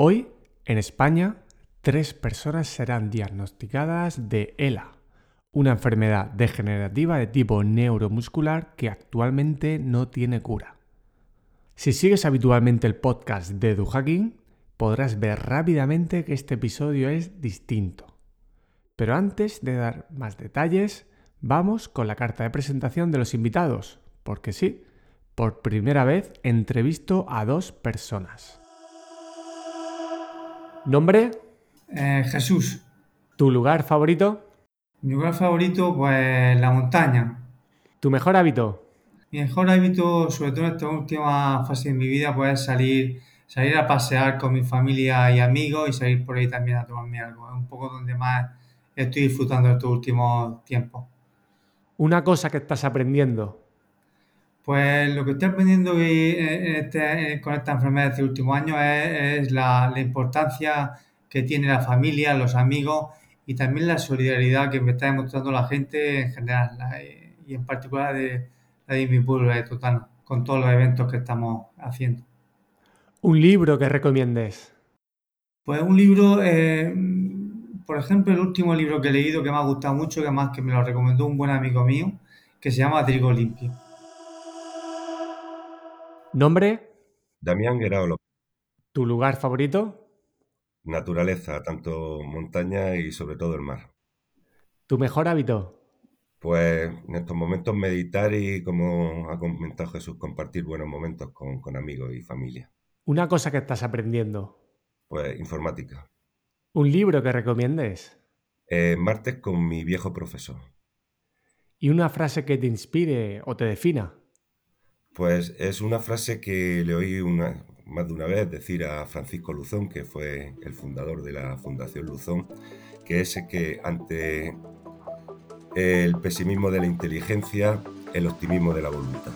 Hoy, en España, tres personas serán diagnosticadas de ELA, una enfermedad degenerativa de tipo neuromuscular que actualmente no tiene cura. Si sigues habitualmente el podcast de DuHacking, podrás ver rápidamente que este episodio es distinto. Pero antes de dar más detalles, vamos con la carta de presentación de los invitados, porque sí, por primera vez entrevisto a dos personas. ¿Nombre? Eh, Jesús. ¿Tu lugar favorito? Mi lugar favorito, pues la montaña. ¿Tu mejor hábito? Mi mejor hábito, sobre todo en esta última fase de mi vida, pues es salir, salir a pasear con mi familia y amigos y salir por ahí también a tomarme algo. Es un poco donde más estoy disfrutando estos últimos tiempos. Una cosa que estás aprendiendo. Pues lo que estoy aprendiendo este, con esta enfermedad este último año es, es la, la importancia que tiene la familia, los amigos y también la solidaridad que me está demostrando la gente en general la- y en particular de, la de mi pueblo, de Totano, con todos los eventos que estamos haciendo. Un libro que recomiendes. Pues un libro, eh, por ejemplo, el último libro que he leído que me ha gustado mucho, que además que me lo recomendó un buen amigo mío, que se llama Trigo Limpio. ¿Nombre? Damián Guerao López. ¿Tu lugar favorito? Naturaleza, tanto montaña y sobre todo el mar. ¿Tu mejor hábito? Pues en estos momentos meditar y, como ha comentado Jesús, compartir buenos momentos con, con amigos y familia. Una cosa que estás aprendiendo. Pues informática. Un libro que recomiendes. Eh, martes con mi viejo profesor. Y una frase que te inspire o te defina. Pues es una frase que le oí una, más de una vez decir a Francisco Luzón, que fue el fundador de la Fundación Luzón, que es que ante el pesimismo de la inteligencia, el optimismo de la voluntad.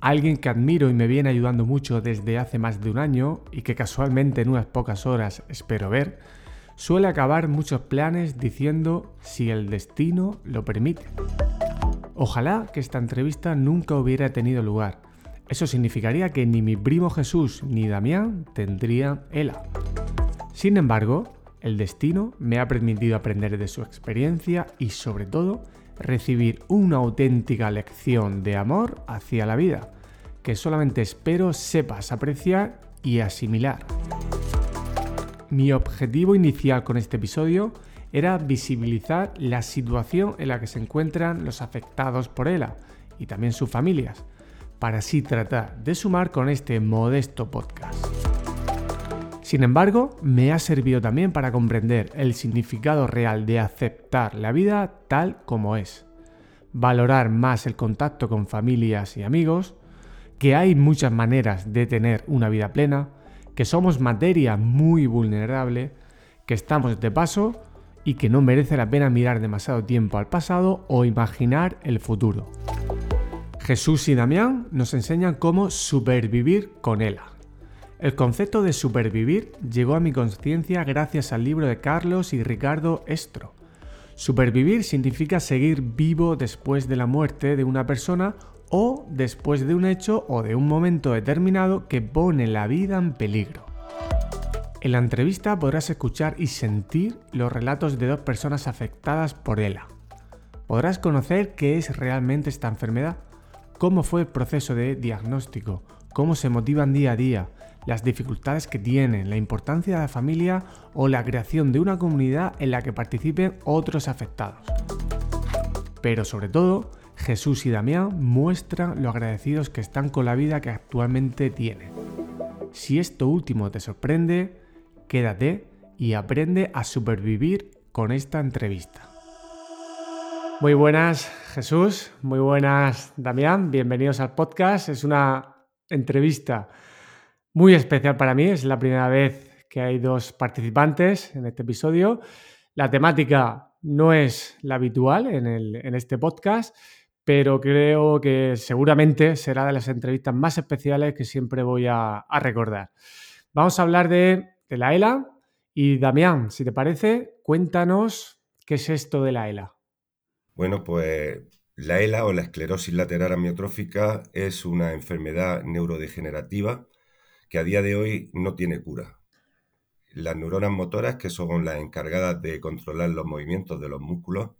Alguien que admiro y me viene ayudando mucho desde hace más de un año y que casualmente en unas pocas horas espero ver, suele acabar muchos planes diciendo si el destino lo permite. Ojalá que esta entrevista nunca hubiera tenido lugar. Eso significaría que ni mi primo Jesús ni Damián tendrían ELA. Sin embargo, el destino me ha permitido aprender de su experiencia y sobre todo recibir una auténtica lección de amor hacia la vida, que solamente espero sepas apreciar y asimilar. Mi objetivo inicial con este episodio era visibilizar la situación en la que se encuentran los afectados por ELA y también sus familias, para así tratar de sumar con este modesto podcast. Sin embargo, me ha servido también para comprender el significado real de aceptar la vida tal como es, valorar más el contacto con familias y amigos, que hay muchas maneras de tener una vida plena, que somos materia muy vulnerable, que estamos de paso y que no merece la pena mirar demasiado tiempo al pasado o imaginar el futuro. Jesús y Damián nos enseñan cómo supervivir con ELA. El concepto de supervivir llegó a mi conciencia gracias al libro de Carlos y Ricardo Estro. Supervivir significa seguir vivo después de la muerte de una persona o después de un hecho o de un momento determinado que pone la vida en peligro. En la entrevista podrás escuchar y sentir los relatos de dos personas afectadas por ELA. Podrás conocer qué es realmente esta enfermedad, cómo fue el proceso de diagnóstico, cómo se motivan día a día, las dificultades que tienen, la importancia de la familia o la creación de una comunidad en la que participen otros afectados. Pero sobre todo, Jesús y Damián muestran lo agradecidos que están con la vida que actualmente tienen. Si esto último te sorprende, quédate y aprende a supervivir con esta entrevista. Muy buenas Jesús, muy buenas Damián, bienvenidos al podcast. Es una entrevista muy especial para mí, es la primera vez que hay dos participantes en este episodio. La temática no es la habitual en, este podcast, pero creo que seguramente será de las entrevistas más especiales que siempre voy a recordar. Vamos a hablar de, la ELA y Damián, si te parece, cuéntanos qué es esto de la ELA. Bueno, pues La ELA o la esclerosis lateral amiotrófica es una enfermedad neurodegenerativa que a día de hoy no tiene cura. Las neuronas motoras, que son las encargadas de controlar los movimientos de los músculos,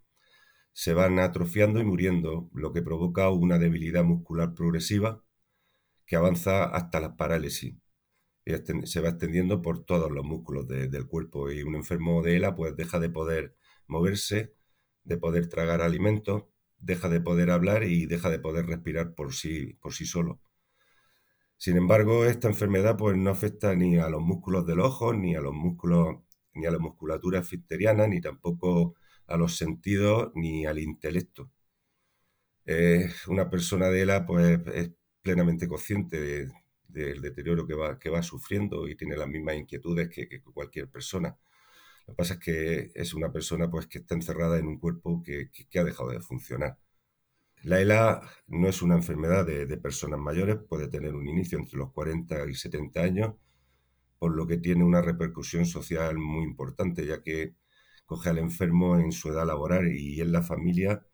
se van atrofiando y muriendo, lo que provoca una debilidad muscular progresiva que avanza hasta la parálisis. Se va extendiendo por todos los músculos del cuerpo y un enfermo de ELA pues deja de poder moverse, de poder tragar alimentos, deja de poder hablar y deja de poder respirar por sí, por sí solo. Sin embargo, esta enfermedad pues, no afecta ni a los músculos del ojo, ni a los músculos, ni a la musculatura esfincteriana, ni tampoco a los sentidos, ni al intelecto. una persona de ELA pues, es plenamente consciente del deterioro que va, que va sufriendo y tiene las mismas inquietudes que, cualquier persona. Lo que pasa es que es una persona pues, que está encerrada en un cuerpo que, ha dejado de funcionar. La ELA no es una enfermedad de, personas mayores, puede tener un inicio entre los 40 y 70 años, por lo que tiene una repercusión social muy importante, ya que coge al enfermo en su edad laboral y en la familia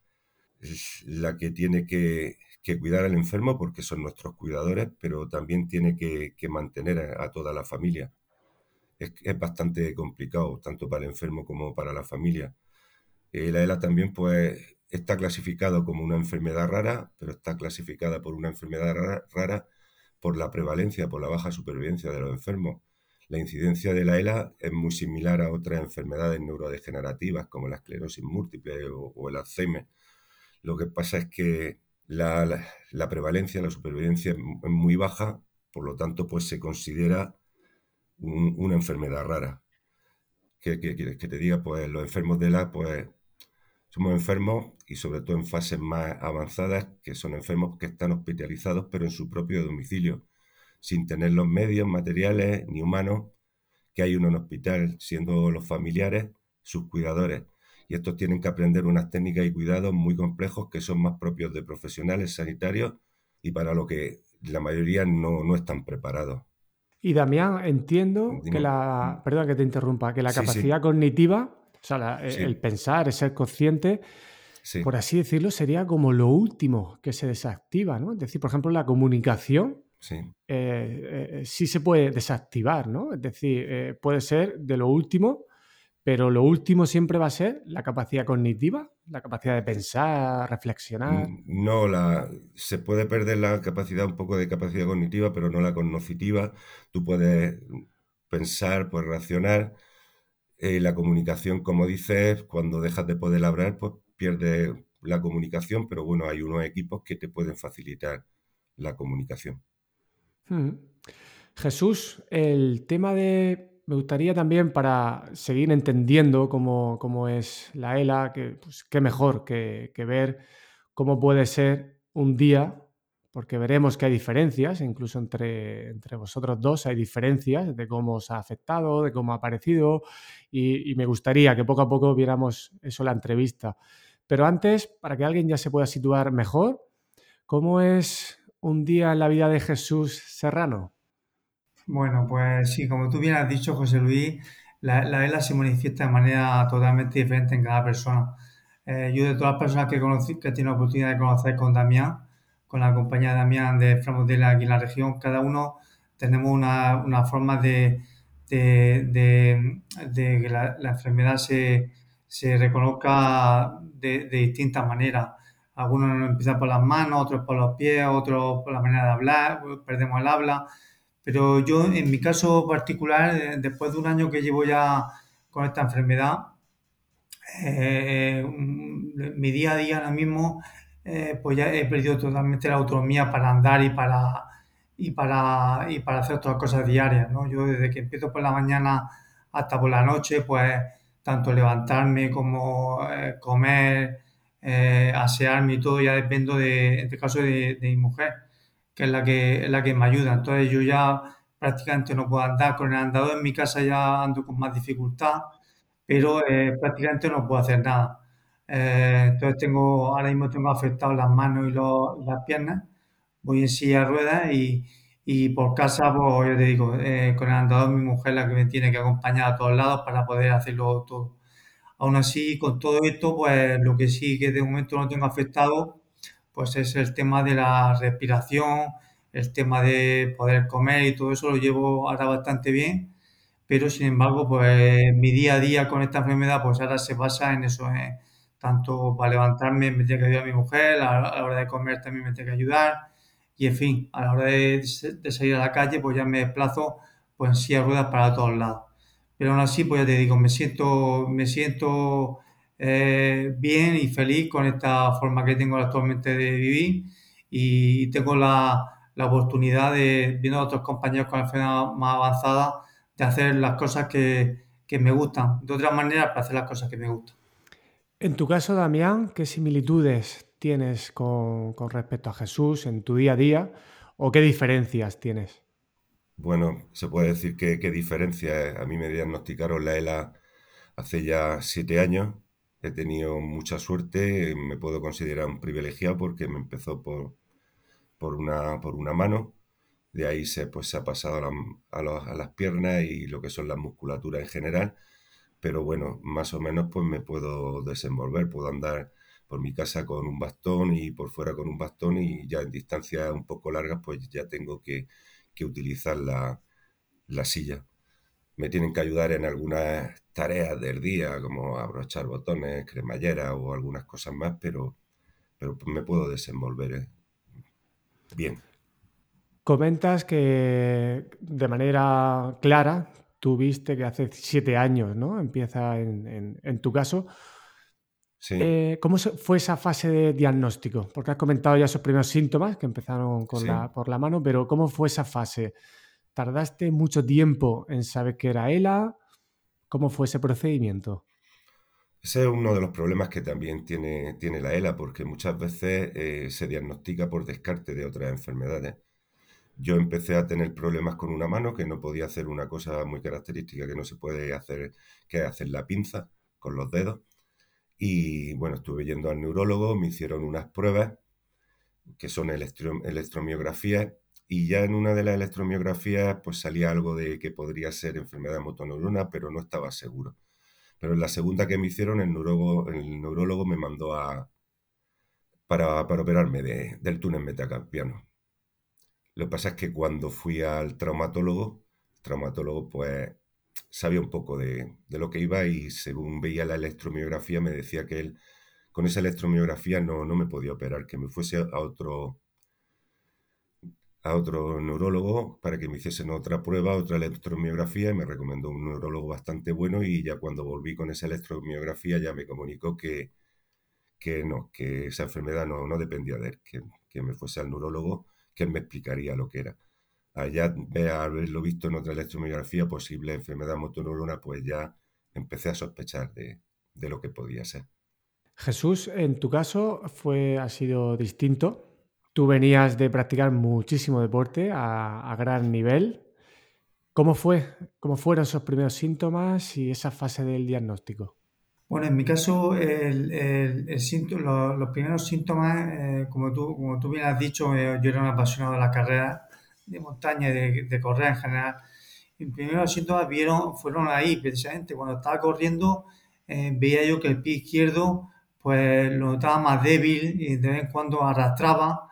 la que tiene que, cuidar al enfermo porque son nuestros cuidadores, pero también tiene que, mantener a, toda la familia. Es, bastante complicado, tanto para el enfermo como para la familia. Eh, la ELA también pues, está clasificado como una enfermedad rara, pero está clasificada por una enfermedad rara, por la prevalencia, por la baja supervivencia de los enfermos. La incidencia de la ELA es muy similar a otras enfermedades neurodegenerativas como la esclerosis múltiple o, el Alzheimer. Lo que pasa es que la, prevalencia, la supervivencia es muy baja, por lo tanto, pues se considera una enfermedad rara. ¿Qué, quieres que te diga? Pues los enfermos de ELA, pues somos enfermos y sobre todo en fases más avanzadas, que son enfermos que están hospitalizados pero en su propio domicilio, sin tener los medios materiales ni humanos que hay uno en hospital, siendo los familiares sus cuidadores. Y estos tienen que aprender unas técnicas y cuidados muy complejos que son más propios de profesionales sanitarios y para lo que la mayoría no, están preparados. Y Damián, entiendo que la, perdón que te interrumpa, que la capacidad cognitiva o sea, e, el pensar, el ser consciente, por así decirlo, sería como lo último que se desactiva, ¿no? Es decir, por ejemplo, la comunicación sí, eh, eh, sí se puede desactivar, ¿no? Es decir, eh, puede ser de lo último, pero lo último siempre va a ser la capacidad cognitiva, la capacidad de pensar, reflexionar. No, la, se puede perder la capacidad, un poco de capacidad cognitiva, pero no la cognitiva. Tú puedes pensar, puedes reaccionar, eh, la comunicación, como dices, cuando dejas de poder hablar, pues pierdes la comunicación, pero bueno, hay unos equipos que te pueden facilitar la comunicación. Hmm. Jesús, el tema de... Me gustaría también para seguir entendiendo cómo, es la ELA, que pues, qué mejor que, ver cómo puede ser un día porque veremos que hay diferencias, incluso entre, entre vosotros dos hay diferencias de cómo os ha afectado, de cómo ha aparecido, y, me gustaría que poco a poco viéramos eso en la entrevista. Pero antes, para que alguien ya se pueda situar mejor, ¿cómo es un día en la vida de Jesús Serrano? Bueno, pues sí, como tú bien has dicho, José Luis, la, la se manifiesta de manera totalmente diferente en cada persona. Eh, yo de todas las personas que, conocí, que he tenido la oportunidad de conocer con Damián, con la compañía de Damián de Framodela aquí en la región, cada uno tenemos una, una forma de, de, que la, enfermedad se, se reconozca de, distintas maneras. Algunos empiezan por las manos, otros por los pies, otros por la manera de hablar, perdemos el habla. Pero yo, en mi caso particular, eh, después de un año que llevo ya con esta enfermedad, eh, mi día a día ahora mismo eh, pues ya he perdido totalmente la autonomía para andar y para, y para, y para hacer otras cosas diarias, ¿no? Yo desde que empiezo por la mañana hasta por la noche, pues tanto levantarme como comer, asearme y todo, ya dependo de, en este caso, de, mi mujer, que es la que, la que me ayuda. Entonces yo ya prácticamente no puedo andar con el andador en mi casa, ya ando con más dificultad, pero prácticamente no puedo hacer nada. Eh, entonces tengo, ahora mismo tengo afectado las manos y, las piernas. Voy en silla de ruedas y, y por casa, pues yo te digo, eh, con el andador mi mujer la que me tiene que acompañar a todos lados para poder hacerlo todo. Aún así, con todo esto, pues lo que sí que de momento no tengo afectado, pues es el tema de la respiración, el tema de poder comer y todo eso lo llevo ahora bastante bien, pero sin embargo, pues mi día a día con esta enfermedad, pues ahora se basa en eso, en tanto para levantarme me tiene que ayudar mi mujer, a la hora de comer también me tiene que ayudar, y en fin, a la hora de, de salir a la calle, pues ya me desplazo pues en silla de ruedas para todos lados. Pero aún así, pues ya te digo, me siento, me siento eh, bien y feliz con esta forma que tengo actualmente de vivir y tengo la, la oportunidad de, viendo a otros compañeros con enfermedad más avanzada, de hacer las cosas que, que me gustan, de otra manera, para hacer las cosas que me gustan. En tu caso, Damián, ¿qué similitudes tienes con, con respecto a Jesús en tu día a día o qué diferencias tienes? Bueno, se puede decir que qué diferencia. A mí me diagnosticaron la ELA hace ya siete años. He tenido mucha suerte, me puedo considerar un privilegiado porque me empezó por, por, una, por una mano. De ahí se, pues, se ha pasado a, a las piernas y lo que son las musculaturas en general. Pero bueno, más o menos pues me puedo desenvolver, puedo andar por mi casa con un bastón y por fuera con un bastón y ya en distancias un poco largas pues ya tengo que que utilizar la, la silla. Me tienen que ayudar en algunas tareas del día, como abrochar botones, cremallera o algunas cosas más, pero, pero me puedo desenvolver ¿eh? bien. Comentas que de manera clara tuviste que hace siete años, ¿no? Empieza en, en- en tu caso. Sí, Eh, ¿cómo fue esa fase de diagnóstico? Porque has comentado ya esos primeros síntomas que empezaron con sí. la, por la mano, pero ¿cómo fue esa fase? ¿Tardaste mucho tiempo en saber que era ELA? ¿Cómo fue ese procedimiento? Ese es uno de los problemas que también tiene, tiene la ELA, porque muchas veces eh, se diagnostica por descarte de otras enfermedades. Yo empecé a tener problemas con una mano, que no podía hacer una cosa muy característica que no se puede hacer, que es hacer la pinza con los dedos. Y bueno, estuve yendo al neurólogo, me hicieron unas pruebas que son electro- electromiografías y ya en una de las electromiografías pues salía algo de que podría ser enfermedad motoneurona, pero no estaba seguro. Pero en la segunda que me hicieron, el neurólogo, el neurólogo me mandó a, para, para operarme de- del túnel metacarpiano. Lo que pasa es que cuando fui al traumatólogo, el traumatólogo pues sabía un poco de, de lo que iba y según veía la electromiografía me decía que él con esa electromiografía no, no me podía operar, que me fuese a otro, a otro neurólogo para que me hiciesen otra prueba, otra electromiografía y me recomendó un neurólogo bastante bueno y ya cuando volví con esa electromiografía ya me comunicó que, que no, que esa enfermedad no, no dependía de él, que, que me fuese al neurólogo, que me explicaría lo que era. Allá, haberlo visto en otra electromiografía, posible enfermedad motoneurona, pues ya empecé a sospechar de, de lo que podía ser. Jesús, en tu caso fue, ha sido distinto. Tú venías de practicar muchísimo deporte a, a gran nivel. ¿Cómo fue? ¿Cómo fueron esos primeros síntomas y esa fase del diagnóstico? Bueno, en mi caso, el, el- el sínto- lo- los, primeros síntomas, eh, como tú, como tú bien has dicho, eh, yo era un apasionado de la carrera de montaña y de, de correr en general. Y mis primeros síntomas vieron, fueron ahí, precisamente. Cuando estaba corriendo, eh, veía yo que el pie izquierdo, pues lo notaba más débil y de vez en cuando arrastraba.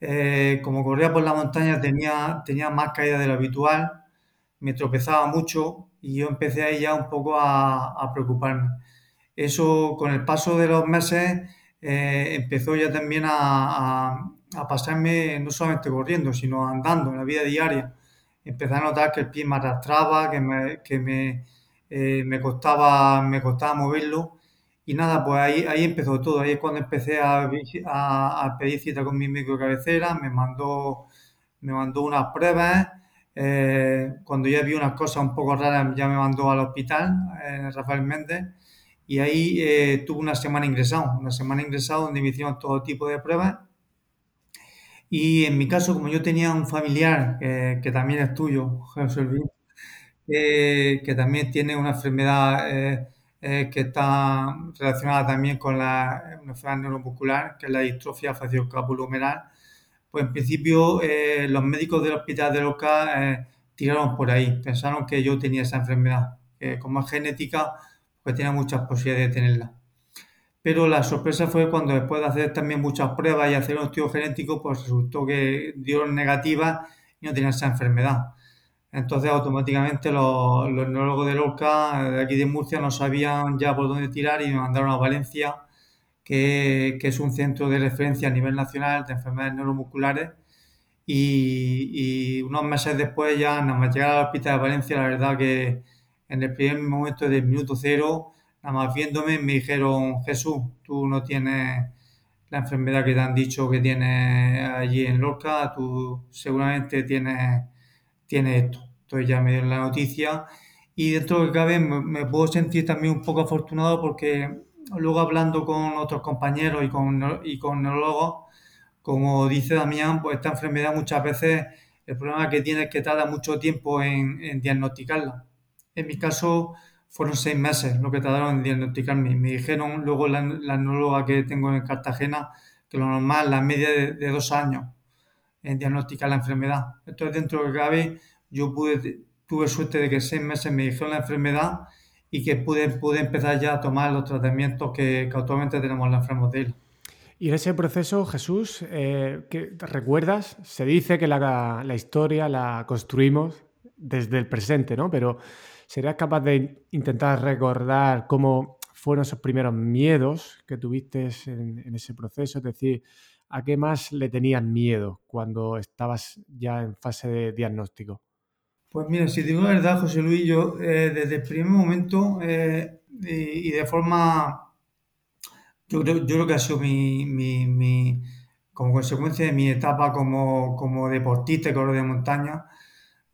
Eh, como corría por la montaña, tenía, tenía más caída de lo habitual me tropezaba mucho y yo empecé ahí ya un poco a, a preocuparme. Eso con el paso de los meses eh, empezó ya también a, a- a pasarme no solamente corriendo, sino andando en la vida diaria. Empecé a notar que el pie me arrastraba, que me, que me, eh, me costaba, me costaba moverlo. Y nada, pues ahí, ahí empezó todo. Ahí es cuando empecé a, a, pedir cita con mi médico cabecera, me mandó, me mandó unas pruebas. eh, cuando ya vi unas cosas un poco raras, ya me mandó al hospital, eh, Rafael Méndez. Y ahí eh, tuve una semana ingresado, una semana ingresado donde me hicieron todo tipo de pruebas. Y en mi caso, como yo tenía un familiar eh, que también es tuyo, José eh, que también tiene una enfermedad eh, eh, que está relacionada también con la, enfermedad neuromuscular, que es la distrofia facioscapulohumeral, pues en principio eh, los médicos del hospital de Loca eh, tiraron por ahí, pensaron que yo tenía esa enfermedad. que como es genética, pues tenía muchas posibilidades de tenerla. Pero la sorpresa fue cuando después de hacer también muchas pruebas y hacer un estudio genético, pues resultó que dio negativa y no tenía esa enfermedad. Entonces automáticamente los, los neurólogos de Lorca de aquí de Murcia no sabían ya por dónde tirar y me mandaron a Valencia, que, que es un centro de referencia a nivel nacional de enfermedades neuromusculares. Y, y unos meses después ya nada más llegar al hospital de Valencia, la verdad que en el primer momento del minuto cero, nada más viéndome me dijeron, Jesús, tú no tienes la enfermedad que te han dicho que tienes allí en Lorca, tú seguramente tienes, tienes esto. Entonces ya me dieron la noticia y dentro de lo que cabe me, puedo sentir también un poco afortunado porque luego hablando con otros compañeros y con, y con neurólogos, como dice Damián, pues esta enfermedad muchas veces el problema que tiene es que tarda mucho tiempo en, en diagnosticarla. En mi caso fueron seis meses lo que tardaron en diagnosticarme. Me dijeron luego la, la neuróloga que tengo en Cartagena que lo normal, la media de dos años en diagnosticar la enfermedad. Entonces, dentro de lo que cabe, yo pude, tuve suerte de que seis meses me dijeron la enfermedad y que pude, pude empezar ya a tomar los tratamientos que, actualmente tenemos la enfermedad de. Y en ese proceso, Jesús, eh, ¿qué, ¿te recuerdas? Se dice que la, la, historia la construimos desde el presente, ¿no? Pero ¿serías capaz de intentar recordar cómo fueron esos primeros miedos que tuviste en, en ese proceso? Es decir, ¿a qué más le tenías miedo cuando estabas ya en fase de diagnóstico? Pues mira, si digo la verdad, José Luis, yo eh, desde el primer momento eh, y, de forma, yo creo, yo que ha sido mi, mi, mi, como consecuencia de mi etapa como, como deportista y corredor de montaña,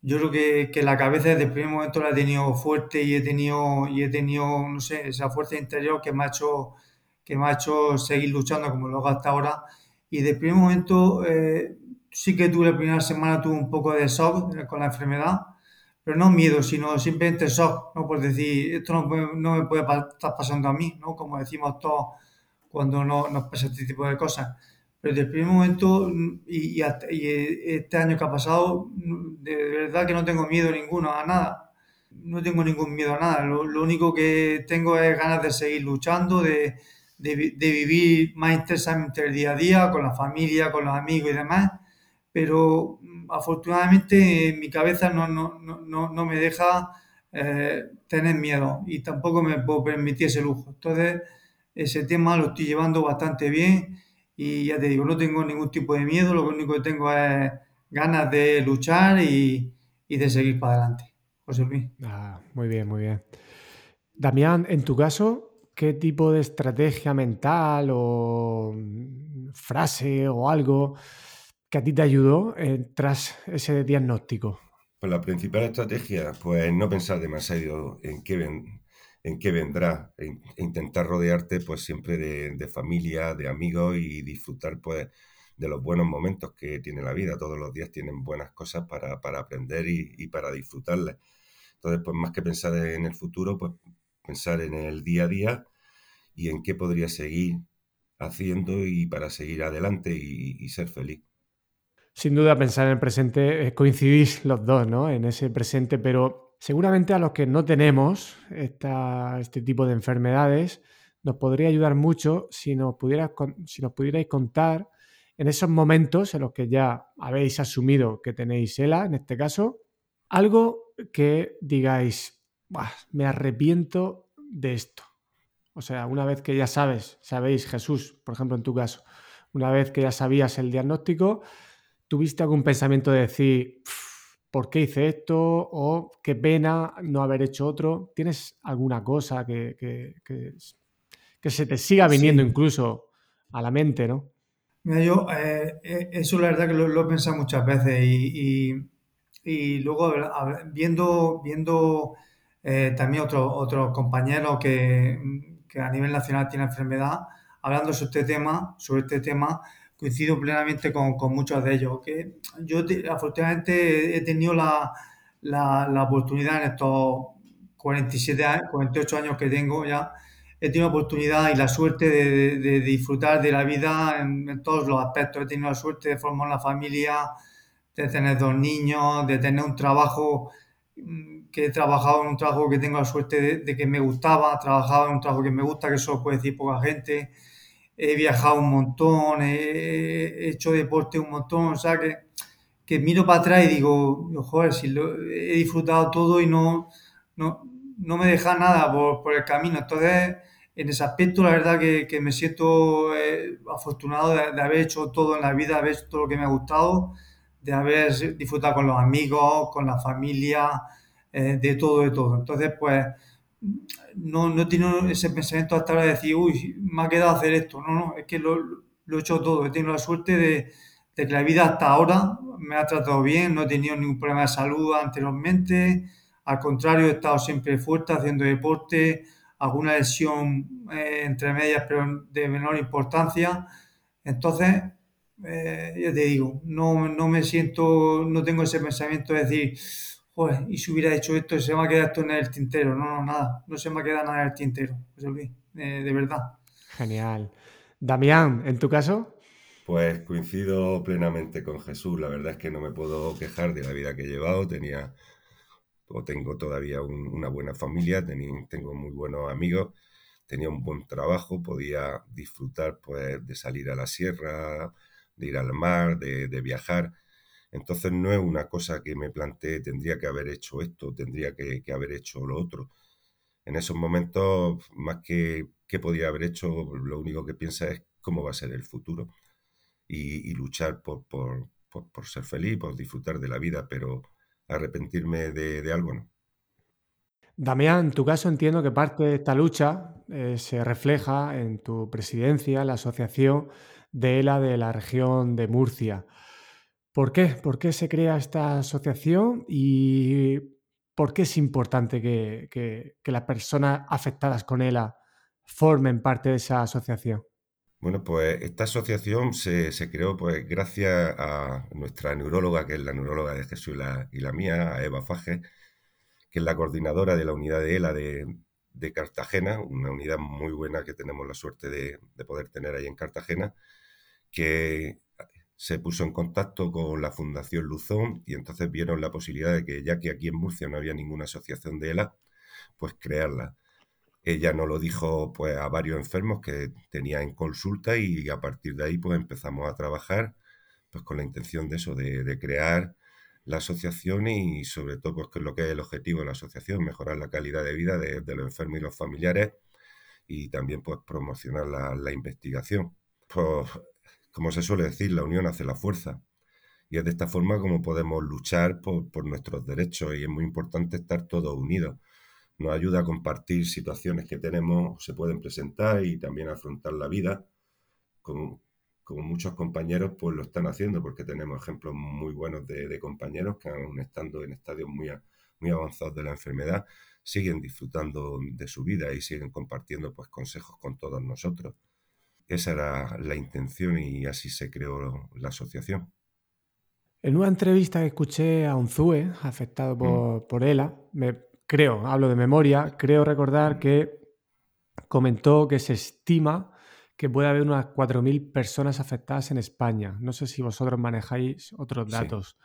yo creo que, que, la cabeza desde el primer momento la he tenido fuerte y he tenido, y he tenido, no sé, esa fuerza interior que me ha hecho, que me ha hecho seguir luchando como lo hago hasta ahora. Y el primer momento eh, sí que tuve la primera semana tuve un poco de shock con la enfermedad, pero no miedo, sino simplemente shock, ¿no? Por decir, esto no, no me puede estar pasando a mí, ¿no? Como decimos todos cuando no, nos pasa este tipo de cosas. Pero desde el primer momento y, y, y, este año que ha pasado, de verdad que no tengo miedo ninguno a nada. No tengo ningún miedo a nada. Lo, lo único que tengo es ganas de seguir luchando, de, de, vivir más intensamente el día a día con la familia, con los amigos y demás pero afortunadamente mi cabeza no, no, no, no me deja eh, tener miedo y tampoco me puedo permitir ese lujo. Entonces, ese tema lo estoy llevando bastante bien y ya te digo, no tengo ningún tipo de miedo, lo único que tengo es ganas de luchar y, y de seguir para adelante. José Luis. Ah, muy bien, muy bien. Damián, en tu caso, ¿qué tipo de estrategia mental o frase o algo que a ti te ayudó eh, tras ese diagnóstico? Pues la principal estrategia, pues no pensar demasiado en qué, ven, en qué vendrá, e intentar rodearte pues siempre de, de, familia, de amigos y disfrutar pues de los buenos momentos que tiene la vida. Todos los días tienen buenas cosas para, para aprender y, y, para disfrutarlas. Entonces, pues más que pensar en el futuro, pues pensar en el día a día y en qué podría seguir haciendo y para seguir adelante y, ser feliz. Sin duda, pensar en el presente, coincidís los dos, ¿no? En ese presente, pero seguramente a los que no tenemos esta, este tipo de enfermedades, nos podría ayudar mucho si nos, pudiera, si nos pudierais contar en esos momentos en los que ya habéis asumido que tenéis ELA, en este caso, algo que digáis, me arrepiento de esto. O sea, una vez que ya sabes, sabéis, Jesús, por ejemplo, en tu caso, una vez que ya sabías el diagnóstico, ¿Tuviste algún pensamiento de decir, ¿por qué hice esto? ¿O qué pena no haber hecho otro? ¿Tienes alguna cosa que, que, que, que se te siga viniendo sí. incluso a la mente, no? Mira, yo, eh, eh eso la verdad que lo, lo, he pensado muchas veces y, y, y luego viendo, viendo eh, también otros otro compañeros que, que a nivel nacional tienen enfermedad, hablando sobre este tema, sobre este tema, coincido plenamente con, con, muchos de ellos. Que yo te, afortunadamente he tenido la, la, la, oportunidad en estos 47 años, 48 años que tengo ya, he tenido la oportunidad y la suerte de, de, disfrutar de la vida en, en, todos los aspectos. He tenido la suerte de formar una familia, de tener dos niños, de tener un trabajo que he trabajado en un trabajo que tengo la suerte de, que me gustaba, trabajado en un trabajo que me gusta, que eso puede decir poca gente, he viajado un montón, he, hecho deporte un montón, o sea que, que miro para atrás y digo, joder, si lo, he disfrutado todo y no, no, no me deja nada por, por, el camino. Entonces, en ese aspecto, la verdad que, que me siento eh, afortunado de, de, haber hecho todo en la vida, de haber hecho todo lo que me ha gustado, de haber disfrutado con los amigos, con la familia, eh, de todo, de todo. Entonces, pues, no, no he ese pensamiento hasta ahora de decir, uy, me ha quedado hacer esto. No, no, es que lo, lo he hecho todo. He tenido la suerte de, de, que la vida hasta ahora me ha tratado bien, no he tenido ningún problema de salud anteriormente. Al contrario, he estado siempre fuerte haciendo deporte, alguna lesión eh, entre medias, pero de menor importancia. Entonces, eh, ya te digo, no, no me siento, no tengo ese pensamiento de decir, joder, y si hubiera hecho esto, se me ha quedado esto en el tintero. No, no, nada, no se me ha quedado nada en el tintero, eh, de verdad. Genial. Damián, ¿en tu caso? Pues coincido plenamente con Jesús. La verdad es que no me puedo quejar de la vida que he llevado. Tenía, o tengo todavía una buena familia, tengo muy buenos amigos, tenía un buen trabajo, podía disfrutar pues, de salir a la sierra, de ir al mar, de, de viajar. Entonces no es una cosa que me planteé, tendría que haber hecho esto, tendría que, haber hecho lo otro. En esos momentos, más que qué podría haber hecho, lo único que piensa es cómo va a ser el futuro y, luchar por, por, ser feliz, por disfrutar de la vida, pero arrepentirme de, algo no. Damián, en tu caso entiendo que parte de esta lucha eh, se refleja en tu presidencia, la asociación de ELA de la región de Murcia. ¿Por qué? ¿Por qué se crea esta asociación y por qué es importante que, las personas afectadas con ELA formen parte de esa asociación? Bueno, pues esta asociación se, creó pues gracias a nuestra neuróloga, que es la neuróloga de Jesús y la, mía, a Eva Faje, que es la coordinadora de la unidad de ELA de, Cartagena, una unidad muy buena que tenemos la suerte de, de poder tener ahí en Cartagena, que se puso en contacto con la Fundación Luzón y entonces vieron la posibilidad de que, ya que aquí en Murcia no había ninguna asociación de ELA, pues crearla. Ella nos lo dijo pues a varios enfermos que tenía en consulta y a partir de ahí pues empezamos a trabajar pues con la intención de eso, de, crear la asociación y sobre todo pues que es lo que es el objetivo de la asociación, mejorar la calidad de vida de, los enfermos y los familiares y también pues promocionar la, la investigación. Pues como se suele decir, la unión hace la fuerza. Y es de esta forma como podemos luchar por, nuestros derechos y es muy importante estar todos unidos. Nos ayuda a compartir situaciones que tenemos, se pueden presentar y también afrontar la vida, como, como muchos compañeros pues lo están haciendo, porque tenemos ejemplos muy buenos de, compañeros que aún estando en estadios muy, muy avanzados de la enfermedad, siguen disfrutando de su vida y siguen compartiendo pues consejos con todos nosotros. Esa era la intención y así se creó la asociación. En una entrevista que escuché a Unzue, afectado mm. por, ELA, me, creo, hablo de memoria, creo recordar mm. que comentó que se estima que puede haber unas 4.000 personas afectadas en España. No sé si vosotros manejáis otros datos.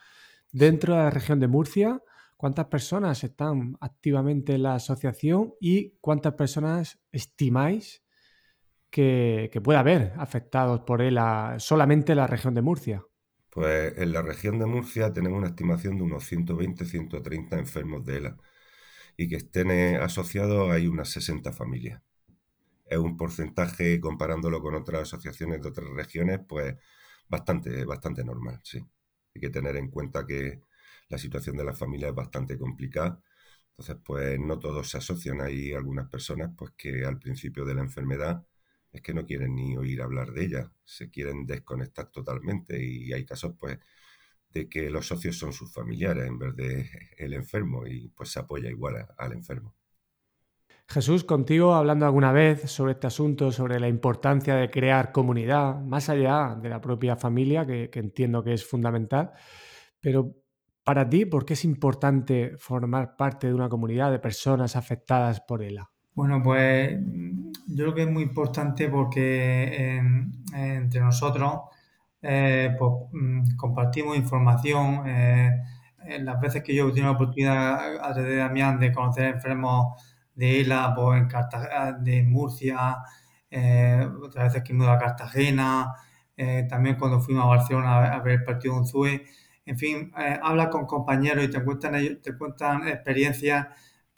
Dentro de la región de Murcia, ¿cuántas personas están activamente en la asociación y cuántas personas estimáis que, que pueda haber afectados por él solamente la región de Murcia? Pues en la región de Murcia tenemos una estimación de unos 120-130 enfermos de ELA y que estén eh, asociados hay unas 60 familias. Es un porcentaje, comparándolo con otras asociaciones de otras regiones, pues bastante, bastante normal, sí. Hay que tener en cuenta que la situación de la familia es bastante complicada. Entonces, pues no todos se asocian. Hay algunas personas pues que al principio de la enfermedad es que no quieren ni oír hablar de ella, se quieren desconectar totalmente y hay casos pues de que los socios son sus familiares en vez de el enfermo y pues se apoya igual al enfermo. Jesús, contigo hablando alguna vez sobre este asunto, sobre la importancia de crear comunidad, más allá de la propia familia, que, que entiendo que es fundamental, pero para ti, ¿por qué es importante formar parte de una comunidad de personas afectadas por ELA? Bueno, pues yo creo que es muy importante porque entre nosotros eh, pues, mm, compartimos información, eh, en las veces que yo he tenido la oportunidad a través de Damián de conocer enfermos de ELA, pues en Cartagena, de Murcia, eh, otras veces que he ido a Cartagena, también cuando fuimos a Barcelona a ver el partido de Unzue. En fin, habla con compañeros y te cuentan, te cuentan experiencias,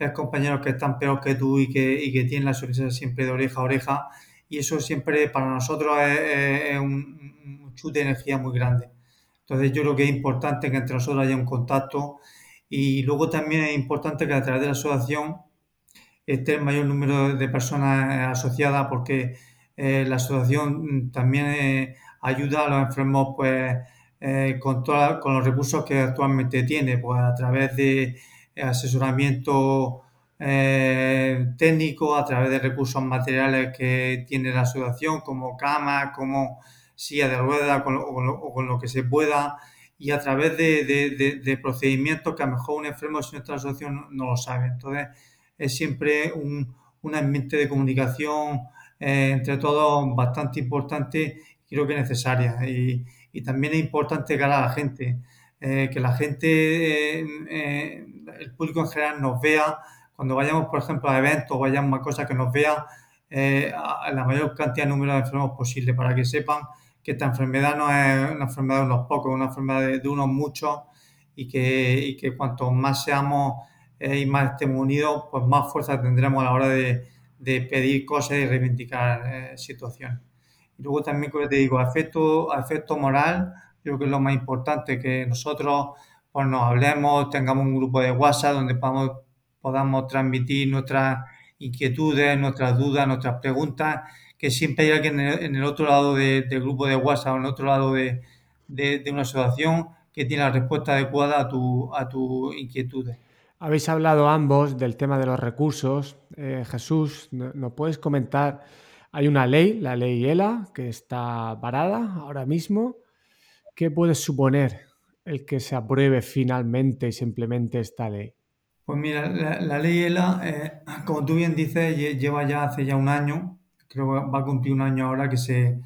ves compañeros que están peor que tú y que, y que tienen la sonrisa siempre de oreja a oreja y eso siempre para nosotros es, un, un chute de energía muy grande. Entonces yo creo que es importante que entre nosotros haya un contacto y luego también es importante que a través de la asociación esté el mayor número de personas asociadas porque eh, la asociación también eh, ayuda a los enfermos pues eh, con, con los recursos que actualmente tiene, pues a través de asesoramiento técnico, a través de recursos materiales que tiene la asociación, como camas, como silla de ruedas, o con lo que se pueda, y a través de, procedimientos que a lo mejor un enfermo sin nuestra asociación no, lo sabe. Entonces, es siempre un, ambiente de comunicación eh, entre todos bastante importante y creo que necesaria. Y, también es importante que a la gente, eh, que la gente, eh, el público en general nos vea, cuando vayamos, por ejemplo, a eventos, vayamos a cosas que nos vea a la mayor cantidad de número de enfermos posible para que sepan que esta enfermedad no es una enfermedad de unos pocos, es una enfermedad de, unos muchos y que, y que cuanto más seamos eh, y más estemos unidos, pues más fuerza tendremos a la hora de, de pedir cosas y reivindicar eh, situaciones. Y luego también, como te digo, a efecto, a efecto moral, creo que es lo más importante, que nosotros pues, nos hablemos, tengamos un grupo de WhatsApp donde podamos, podamos transmitir nuestras inquietudes, nuestras dudas, nuestras preguntas, que siempre hay alguien en el, otro lado del grupo de WhatsApp, en el otro lado de, de, una asociación que tiene la respuesta adecuada a tu, a tus inquietudes. Habéis hablado ambos del tema de los recursos. Eh, Jesús, ¿nos puedes comentar? Hay una ley, la ley ELA, que está parada ahora mismo. ¿Qué puede suponer el que se apruebe finalmente y se implemente esta ley? Pues mira, la, ley ELA, eh, como tú bien dices, lleva ya hace ya un año, creo que va a cumplir un año ahora que se,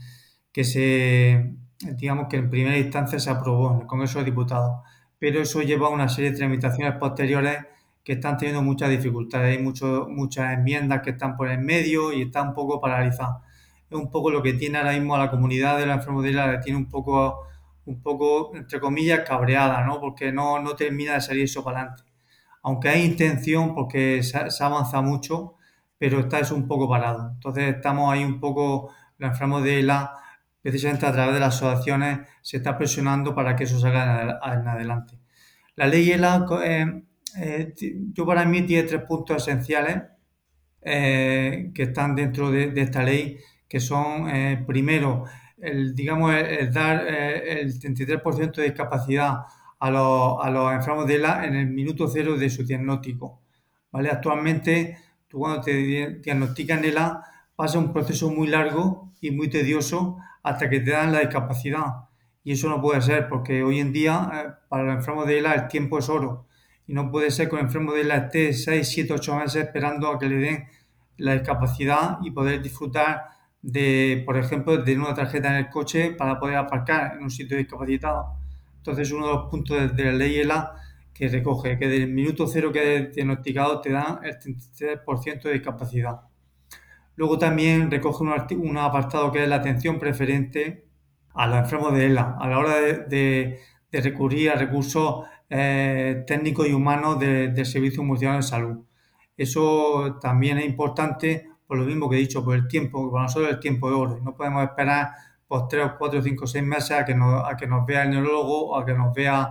que se digamos que en primera instancia se aprobó en el Congreso de Diputados pero eso lleva a una serie de tramitaciones posteriores que están teniendo muchas dificultades. Hay muchas enmiendas que están por el medio y está un poco paralizada. Es un poco lo que tiene ahora mismo a la comunidad de la enfermedad, la tiene un poco, un poco, entre comillas, cabreada, ¿no? Porque no, no termina de salir eso para adelante. Aunque hay intención, porque se, se avanza mucho, pero está eso un poco parado. Entonces estamos ahí un poco, la enfermedad precisamente a través de las asociaciones se está presionando para que eso salga en adelante. La ley ELA, eh, eh, yo para mí tiene tres puntos esenciales eh, que están dentro de, esta ley, que son, primero, el, digamos, el, dar el 33% de discapacidad a los, a los enfermos de ELA en el minuto cero de su diagnóstico. ¿vale? Actualmente, tú cuando te diagnostican ELA, pasa un proceso muy largo y muy tedioso hasta que te dan la discapacidad. Y eso no puede ser, porque hoy en día eh, para los enfermos de ELA el tiempo es oro. Y no puede ser que el enfermo de ELA esté 6, 7, 8 meses esperando a que le den la discapacidad y poder disfrutar de, por ejemplo, de una tarjeta en el coche para poder aparcar en un sitio discapacitado. Entonces, uno de los puntos de, la ley ELA que recoge que del minuto cero que es diagnosticado te dan el 33% de discapacidad. Luego también recoge un, apartado que es la atención preferente a los enfermos de ELA a la hora de, recurrir a recursos eh, técnicos y humanos del Servicio Mundial de Salud. Eso también es importante por lo mismo que he dicho, por el tiempo, para nosotros el tiempo de oro. No podemos esperar por tres, cuatro, cinco, seis meses a que nos, a que nos vea el neurólogo o a que nos vea,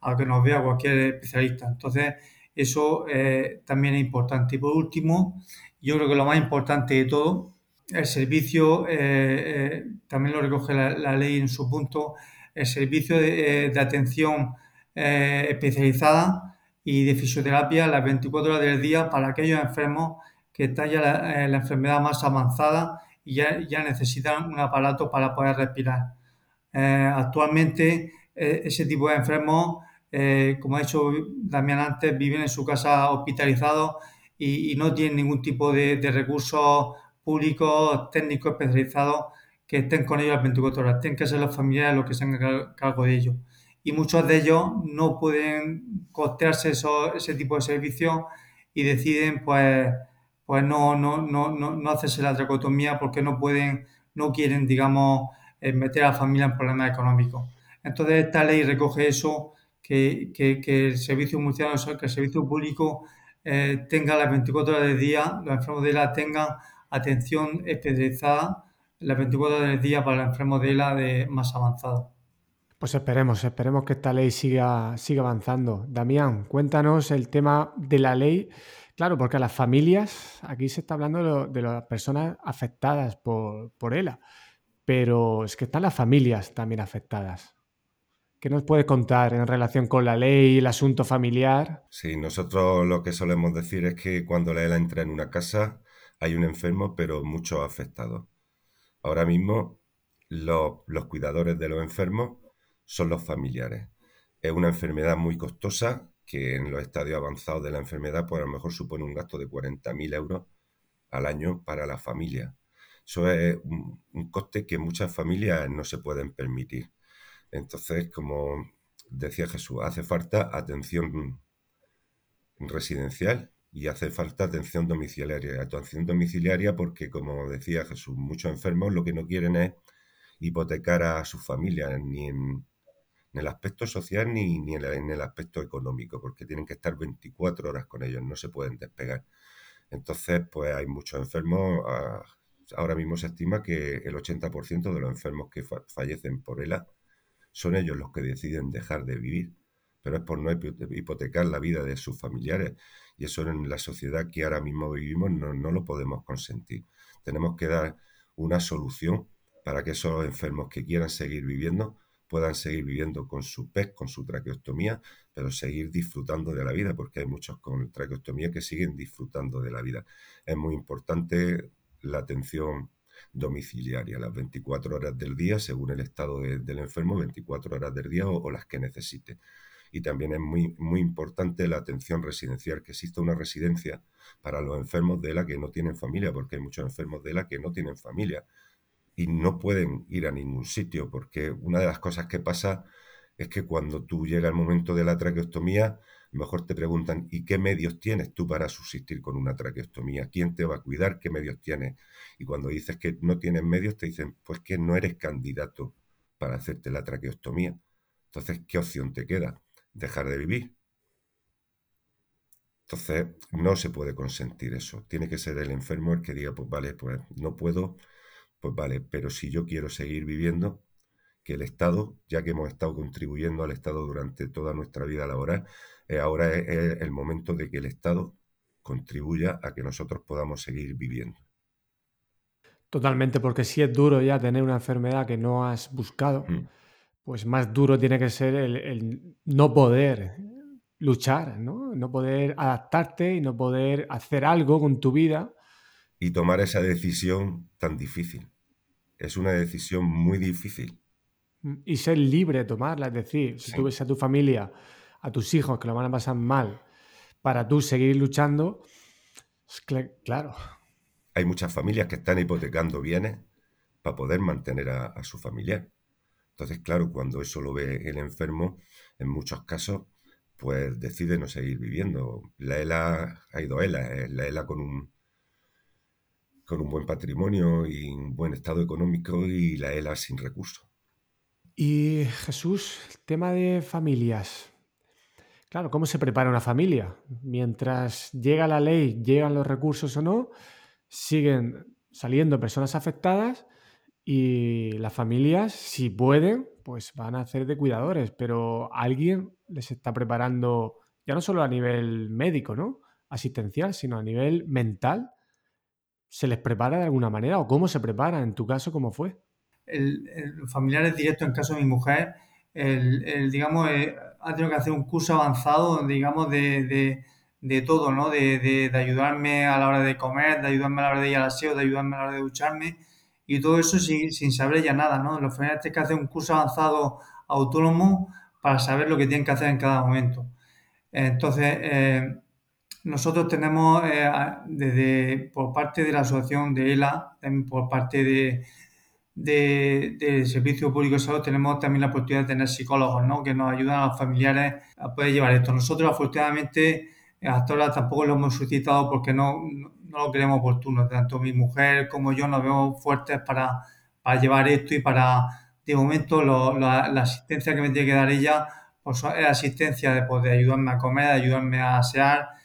a que nos vea cualquier especialista. Entonces, eso eh, también es importante. Y por último, yo creo que lo más importante de todo, el servicio, eh, eh, también lo recoge la, ley en su punto, el servicio de, eh, atención especializada y de fisioterapia las 24 horas del día para aquellos enfermos que están ya la, enfermedad más avanzada y ya, ya, necesitan un aparato para poder respirar. actualmente ese tipo de enfermos, como ha dicho Damián antes, viven en su casa hospitalizados y, no tienen ningún tipo de, recursos públicos, técnicos especializados que estén con ellos las 24 horas. Tienen que ser los familiares los que se hagan cargo de ellos. y muchos de ellos no pueden costearse ese tipo de servicios y deciden pues, pues no, no, no, no, hacerse la tracotomía porque no pueden, no quieren, digamos, eh, meter a la familia en problemas económicos. Entonces esta ley recoge eso, que, que, el servicio que el servicio público eh, tenga las 24 horas del día, los enfermos de ELA tengan atención especializada las 24 horas del día para los enfermos de ELA de más avanzado. Pues esperemos, esperemos que esta ley siga, siga avanzando. Damián, cuéntanos el tema de la ley. Claro, porque a las familias, aquí se está hablando de, las personas afectadas por, por ELA, pero es que están las familias también afectadas. ¿Qué nos puede contar en relación con la ley y el asunto familiar? Sí, nosotros lo que solemos decir es que cuando la ELA entra en una casa hay un enfermo, pero muchos afectados. Ahora mismo los, los cuidadores de los enfermos son los familiares. Es una enfermedad muy costosa que en los estadios avanzados de la enfermedad pues a lo mejor supone un gasto de 40.000 euros al año para la familia. Eso es un, coste que muchas familias no se pueden permitir. Entonces, como decía Jesús, hace falta atención residencial y hace falta atención domiciliaria. Atención domiciliaria porque, como decía Jesús, muchos enfermos lo que no quieren es hipotecar a sus familias, ni en, en el aspecto social ni, ni en, el, aspecto económico, porque tienen que estar 24 horas con ellos, no se pueden despegar. Entonces, pues hay muchos enfermos. Ah, ahora mismo se estima que el 80% de los enfermos que fallecen por ELA son ellos los que deciden dejar de vivir, pero es por no hipotecar la vida de sus familiares. Y eso en la sociedad que ahora mismo vivimos no, no lo podemos consentir. Tenemos que dar una solución para que esos enfermos que quieran seguir viviendo puedan seguir viviendo con su PEC, con su traqueostomía, pero seguir disfrutando de la vida, porque hay muchos con traqueostomía que siguen disfrutando de la vida. Es muy importante la atención domiciliaria, las 24 horas del día, según el estado del enfermo, 24 horas del día o, las que necesite. Y también es muy, muy importante la atención residencial, que exista una residencia para los enfermos de ELA que no tienen familia, porque hay muchos enfermos de ELA que no tienen familia y no pueden ir a ningún sitio, porque una de las cosas que pasa es que cuando tú llega el momento de la traqueostomía, mejor te preguntan, ¿y qué medios tienes tú para subsistir con una traqueostomía? ¿Quién te va a cuidar? ¿Qué medios tienes? Y cuando dices que no tienes medios, te dicen, pues que no eres candidato para hacerte la traqueostomía. Entonces, ¿qué opción te queda? Dejar de vivir. Entonces, no se puede consentir eso. Tiene que ser el enfermo el que diga, pues vale, pues no puedo, pues vale, pero si yo quiero seguir viviendo, que el Estado, ya que hemos estado contribuyendo al Estado durante toda nuestra vida laboral, eh, ahora es, el momento de que el Estado contribuya a que nosotros podamos seguir viviendo. Totalmente, porque si es duro ya tener una enfermedad que no has buscado, mm. pues más duro tiene que ser el, no poder luchar, ¿no? no poder adaptarte y no poder hacer algo con tu vida y tomar esa decisión tan difícil. Es una decisión muy difícil. Y ser libre de tomarla, es decir, si tú ves a tu familia, a tus hijos que lo van a pasar mal, para tú seguir luchando, claro. Hay muchas familias que están hipotecando bienes para poder mantener a, a su familiar. Entonces, claro, cuando eso lo ve el enfermo, en muchos casos, pues decide no seguir viviendo. La ELA, ha ido ELA, la ELA con un, con un buen patrimonio y un buen estado económico y la ELA sin recursos. Y Jesús, el tema de familias. Claro, ¿cómo se prepara una familia? Mientras llega la ley, llegan los recursos o no, siguen saliendo personas afectadas y las familias, si pueden, pues van a hacer de cuidadores, pero alguien les está preparando, ya no solo a nivel médico, ¿no? Asistencial, sino a nivel mental ¿Se les prepara de alguna manera o cómo se prepara? En tu caso, ¿cómo fue? El, el familiares directos, en caso de mi mujer, el, digamos, eh, ha tenido que hacer un curso avanzado, digamos, de, de, todo, ¿no? De, de, ayudarme a la hora de comer, de ayudarme a la hora de ir al aseo, de ayudarme a la hora de ducharme y todo eso sin, sin saber ya nada, ¿no? Los familiares tienen que hacer un curso avanzado autónomo para saber lo que tienen que hacer en cada momento. Entonces, eh, nosotros tenemos eh, desde por parte de la asociación de ELA, por parte de, Servicio Público de Salud tenemos también la oportunidad de tener psicólogos, ¿no? Que nos ayudan a los familiares a poder llevar esto. Nosotros, afortunadamente, hasta ahora tampoco lo hemos suscitado porque no, no lo creemos oportuno. Tanto mi mujer como yo nos vemos fuertes para, para llevar esto y para, de momento, la, asistencia que me tiene que dar ella pues es asistencia de, pues, ayudarme a comer, ayudarme a asear,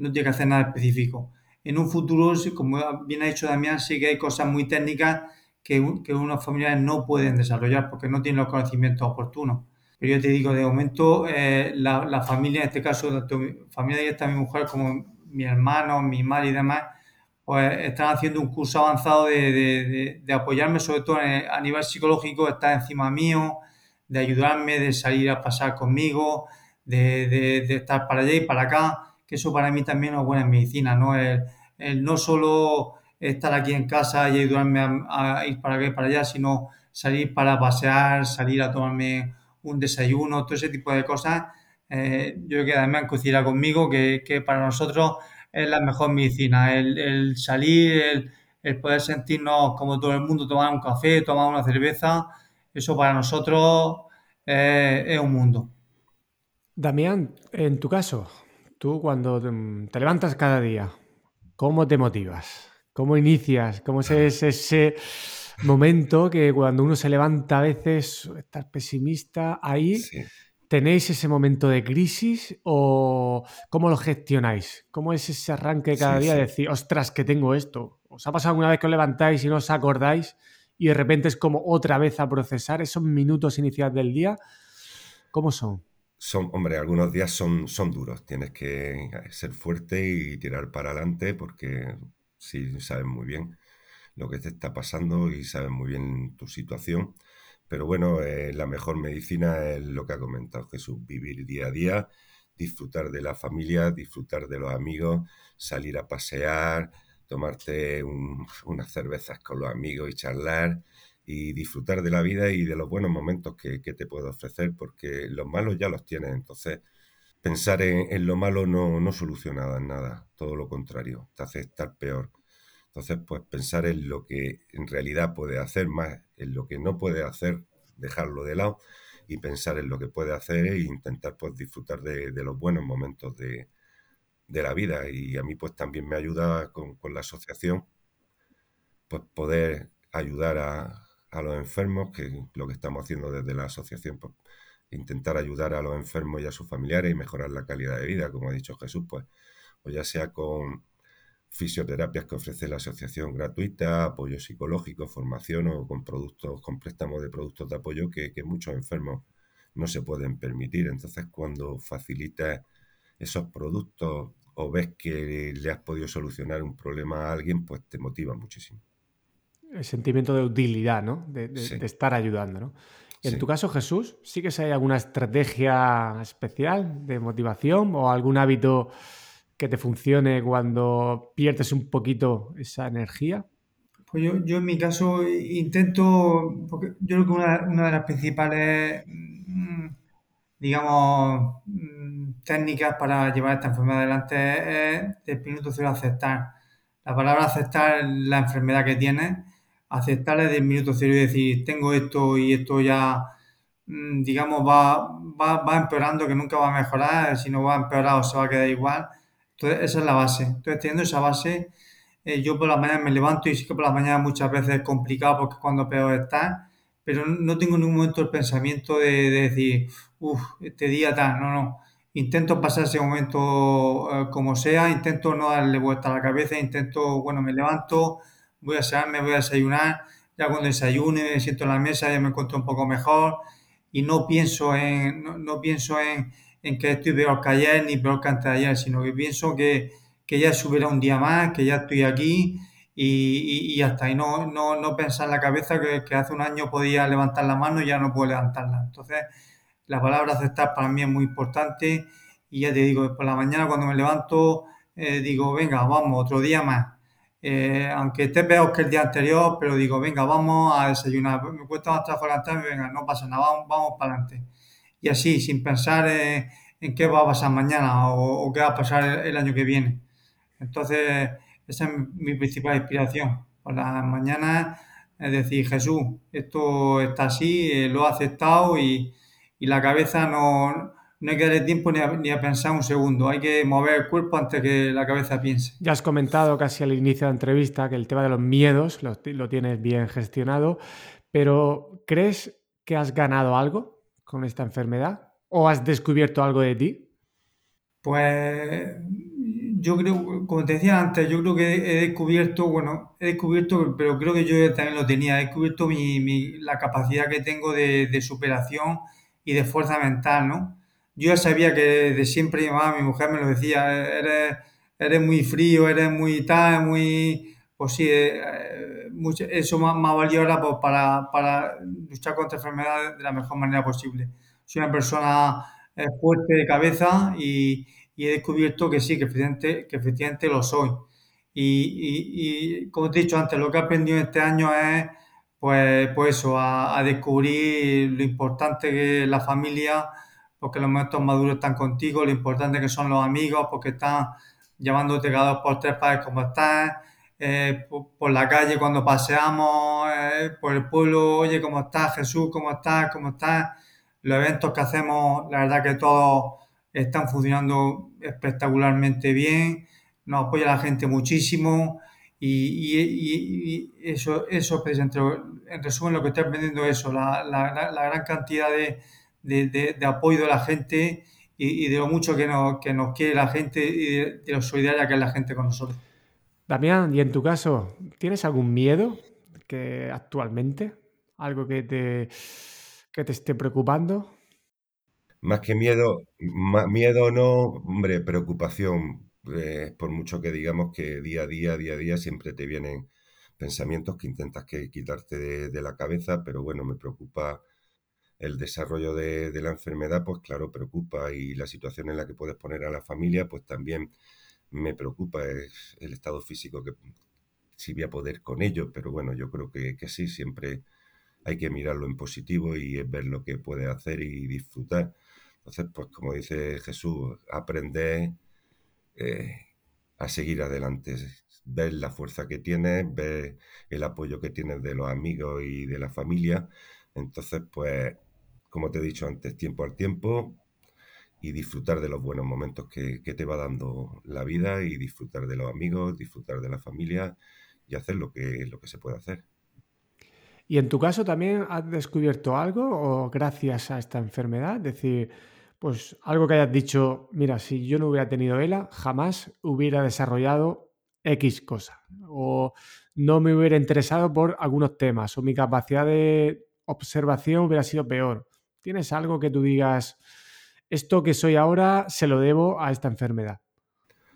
no tiene que hacer nada específico. En un futuro, como bien ha dicho Damián, sí que hay cosas muy técnicas que, que unos familiares no pueden desarrollar porque no tienen los conocimientos oportunos. Pero yo te digo, de momento, eh, la, la, familia, en este caso, tanto mi familia directa, mi mujer, como mi hermano, mi madre y demás, pues están haciendo un curso avanzado de, de, apoyarme, sobre todo a nivel psicológico, estar encima mío, de ayudarme, de salir a pasar conmigo, de, estar para allá y para acá, que eso para mí también es buena medicina, ¿no? El, no solo estar aquí en casa y ayudarme a, ir para acá para allá, sino salir para pasear, salir a tomarme un desayuno, todo ese tipo de cosas. Eh, yo creo que además coincidirá conmigo que, que, para nosotros es la mejor medicina, el, salir, el, poder sentirnos como todo el mundo, tomar un café, tomar una cerveza, eso para nosotros es un mundo. Damián, en tu caso, tú cuando te levantas cada día, ¿cómo te motivas? ¿Cómo inicias? ¿Cómo es ese momento que cuando uno se levanta a veces estar pesimista ahí? ¿Tenéis ese momento de crisis o cómo lo gestionáis? ¿Cómo es ese arranque cada día de decir, ostras, que tengo esto? ¿Os ha pasado alguna vez que os levantáis y no os acordáis y de repente es como otra vez a procesar esos minutos iniciales del día? ¿Cómo son? Son, hombre, algunos días son, son duros. Tienes que ser fuerte y tirar para adelante porque sí sabes muy bien lo que te está pasando y sabes muy bien tu situación. Pero bueno, eh, la mejor medicina es lo que ha comentado Jesús, vivir día a día, disfrutar de la familia, disfrutar de los amigos, salir a pasear, tomarte unas cervezas con los amigos y charlar y disfrutar de la vida y de los buenos momentos que, te puedo ofrecer, porque los malos ya los tienes, entonces pensar en, lo malo no, no soluciona nada, todo lo contrario, te hace estar peor. Entonces, pues pensar en lo que en realidad puede hacer, más en lo que no puede hacer, dejarlo de lado y pensar en lo que puede hacer e intentar pues disfrutar de, los buenos momentos de, la vida. Y a mí pues también me ayuda con, la asociación pues poder ayudar a, a, los enfermos, que lo que estamos haciendo desde la asociación, pues intentar ayudar a los enfermos y a sus familiares y mejorar la calidad de vida, como ha dicho Jesús, pues, o ya sea con fisioterapias que ofrece la asociación gratuita, apoyo psicológico, formación o con productos, con préstamos de productos de apoyo que, muchos enfermos no se pueden permitir. Entonces, cuando facilitas esos productos o ves que le has podido solucionar un problema a alguien, pues te motiva muchísimo. El sentimiento de utilidad, ¿no? De, estar ayudando, ¿no? En tu caso, Jesús, ¿sí que hay alguna estrategia especial de motivación o algún hábito que te funcione cuando pierdes un poquito esa energía? Pues yo, yo en mi caso intento, porque yo creo que una, una de las principales, mm, digamos, mm, técnicas para llevar esta enfermedad adelante es el minuto cero aceptar. La palabra aceptar la enfermedad que tienes, aceptar desde el minuto cero y decir, tengo esto y esto ya, mm, digamos, va, va, va empeorando, que nunca va a mejorar, si no va a empeorar o se va a quedar igual entonces, esa es la base. Entonces, teniendo esa base, eh, yo por la mañana me levanto y sí que por la mañana muchas veces es complicado porque es cuando peor está, pero no tengo en ningún momento el pensamiento de, decir, uff, este día tal, no, no. Intento pasar ese momento eh, como sea, intento no darle vuelta a la cabeza, intento, bueno, me levanto, voy a me voy a desayunar, ya cuando desayune me siento en la mesa ya me encuentro un poco mejor y no pienso en, no pienso en en que estoy peor que ayer ni peor que antes de ayer, sino que pienso que, que ya subirá un día más, que ya estoy aquí y, y, y hasta ahí no, no, no pensar en la cabeza que, que, hace un año podía levantar la mano y ya no puedo levantarla. Entonces, la palabra aceptar para mí es muy importante y ya te digo, por la mañana cuando me levanto, eh, digo, venga, vamos, otro día más. Eh, aunque esté peor que el día anterior, pero digo, venga, vamos a desayunar. Me cuesta más trabajo levantarme, venga, no pasa nada, vamos, vamos para adelante y así, sin pensar en, qué va a pasar mañana o, qué va a pasar el, año que viene. Entonces, esa es mi principal inspiración. Por la mañana es decir, Jesús, esto está así, eh, lo ha aceptado y, y la cabeza no, no hay que darle tiempo ni a, ni a, pensar un segundo, hay que mover el cuerpo antes que la cabeza piense. Ya has comentado casi al inicio de la entrevista que el tema de los miedos lo, lo tienes bien gestionado, pero ¿crees que has ganado algo con esta enfermedad? ¿O has descubierto algo de ti? Pues yo creo, como te decía antes, yo creo que he descubierto, bueno, he descubierto, pero creo que yo también lo tenía, he descubierto mi, mi, la capacidad que tengo de, de, superación y de fuerza mental, ¿no? Yo ya sabía que de siempre mi mamá, mi mujer me lo decía, eres, eres muy frío, eres muy tal, muy, pues sí, eh, mucho, eso me, me, ha valido ahora pues, para, para luchar contra enfermedades de la mejor manera posible. Soy una persona eh, fuerte de cabeza y, y he descubierto que sí, que efectivamente, que efectivamente lo soy. Y, y, y, como te he dicho antes, lo que he aprendido este año es, pues, pues eso, a, a, descubrir lo importante que es la familia, porque los momentos maduros están contigo, lo importante que son los amigos, porque están llevándote cada dos por tres para ver cómo estás, eh, por, la calle cuando paseamos, eh, por el pueblo, oye, ¿cómo estás, Jesús? ¿Cómo estás? ¿Cómo estás? Los eventos que hacemos, la verdad que todos están funcionando espectacularmente bien, nos apoya la gente muchísimo y, eso, eso en resumen lo que estoy aprendiendo es eso, la gran cantidad de, de, de, de, apoyo de la gente y, de lo mucho que nos, que nos quiere la gente y de, lo solidaria que es la gente con nosotros. Damián, y en tu caso, ¿tienes algún miedo que actualmente? ¿Algo que te, que te esté preocupando? Más que miedo, más miedo no, hombre, preocupación. Eh, por mucho que digamos que día a día, día a día, siempre te vienen pensamientos que intentas que quitarte de, de la cabeza, pero bueno, me preocupa el desarrollo de, de, la enfermedad, pues claro, preocupa y la situación en la que puedes poner a la familia, pues también me preocupa es el estado físico que si voy a poder con ello, pero bueno, yo creo que, que sí, siempre hay que mirarlo en positivo y ver lo que puede hacer y disfrutar. Entonces, pues como dice Jesús, aprender eh, a seguir adelante, ver la fuerza que tienes, ver el apoyo que tienes de los amigos y de la familia. Entonces, pues, como te he dicho antes, tiempo al tiempo y disfrutar de los buenos momentos que, te va dando la vida y disfrutar de los amigos, disfrutar de la familia y hacer lo que, lo que se puede hacer. ¿Y en tu caso también has descubierto algo o gracias a esta enfermedad? Es decir, pues algo que hayas dicho, mira, si yo no hubiera tenido ELA, jamás hubiera desarrollado X cosa. O no me hubiera interesado por algunos temas. O mi capacidad de observación hubiera sido peor. ¿Tienes algo que tú digas, esto que soy ahora se lo debo a esta enfermedad?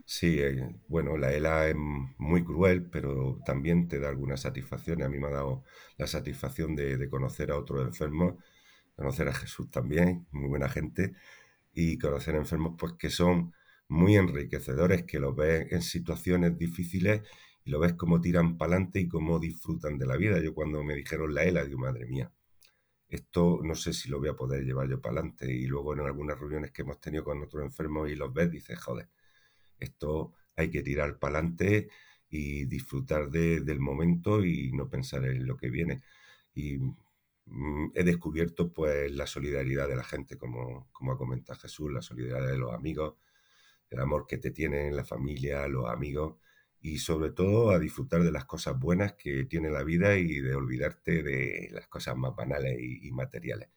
Sí, eh, bueno, la ELA es muy cruel, pero también te da algunas satisfacciones. A mí me ha dado la satisfacción de, conocer a otros enfermos, conocer a Jesús también, muy buena gente, y conocer a enfermos pues que son muy enriquecedores, que los ves en situaciones difíciles y lo ves cómo tiran para adelante y cómo disfrutan de la vida. Yo cuando me dijeron la ELA, digo, madre mía, esto no sé si lo voy a poder llevar yo para adelante. Y luego en algunas reuniones que hemos tenido con otros enfermos y los ves, dices, joder, esto hay que tirar para adelante y disfrutar de, del momento y no pensar en lo que viene. Y mm, he descubierto pues la solidaridad de la gente, como, como ha comentado Jesús, la solidaridad de los amigos, el amor que te tienen la familia, los amigos y sobre todo a disfrutar de las cosas buenas que tiene la vida y de olvidarte de las cosas más banales y, y materiales.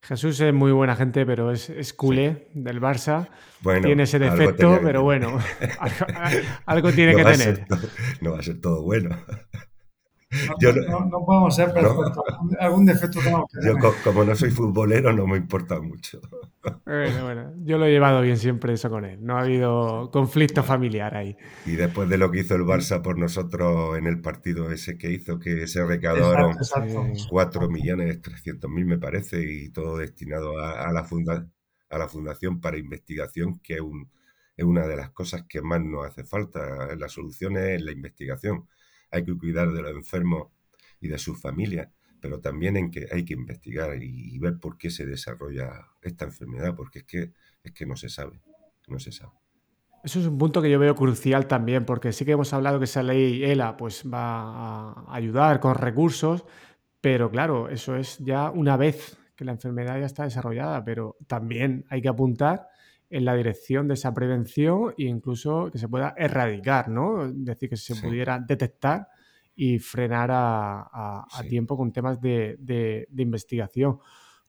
Jesús es muy buena gente, pero es, es culé sí. del Barça. Bueno, tiene ese defecto, pero bueno, algo, tiene no que tener. Todo, no va a ser todo bueno. No, yo no, no, podemos ser perfectos. No, Algún defecto tenemos que Yo, como no soy futbolero, no me importa mucho. Bueno, bueno, yo lo he llevado bien siempre eso con él. No ha habido conflicto familiar ahí. Y después de lo que hizo el Barça por nosotros en el partido ese que hizo, que se recaudaron 4 millones 300 mil, me parece, y todo destinado a, a, la funda, a la Fundación para Investigación, que es, un, es una de las cosas que más nos hace falta. La solución es la investigación hay que cuidar de los enfermos y de sus familias, pero también en que hay que investigar y, ver por qué se desarrolla esta enfermedad, porque es que, es que no se sabe, no se sabe. Eso es un punto que yo veo crucial también, porque sí que hemos hablado que esa ley ELA pues, va a ayudar con recursos, pero claro, eso es ya una vez que la enfermedad ya está desarrollada, pero también hay que apuntar en la dirección de esa prevención e incluso que se pueda erradicar, ¿no? Es decir, que se pudiera detectar y frenar a, tiempo con temas de, investigación.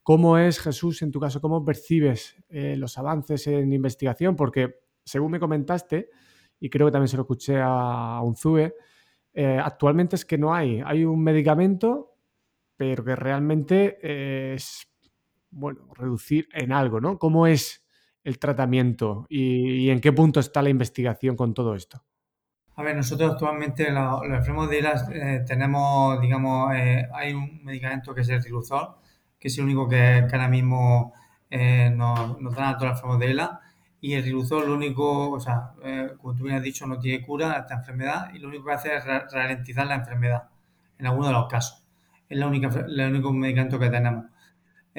¿Cómo es, Jesús, en tu caso, cómo percibes eh, los avances en investigación? Porque, según me comentaste, y creo que también se lo escuché a, Unzue, eh, actualmente es que no hay, hay un medicamento, pero que realmente es, bueno, reducir en algo, ¿no? ¿Cómo es el tratamiento y, en qué punto está la investigación con todo esto? A ver, nosotros actualmente los, enfermos de ELA eh, tenemos, digamos, eh, hay un medicamento que es el Riluzol, que es el único que, ahora mismo eh, nos, nos, dan a todos los enfermos de ELA. Y el Riluzol lo único, o sea, como tú bien has dicho, no tiene cura a esta enfermedad y lo único que hace es ralentizar la enfermedad en algunos de los casos. Es la única, el único medicamento que tenemos.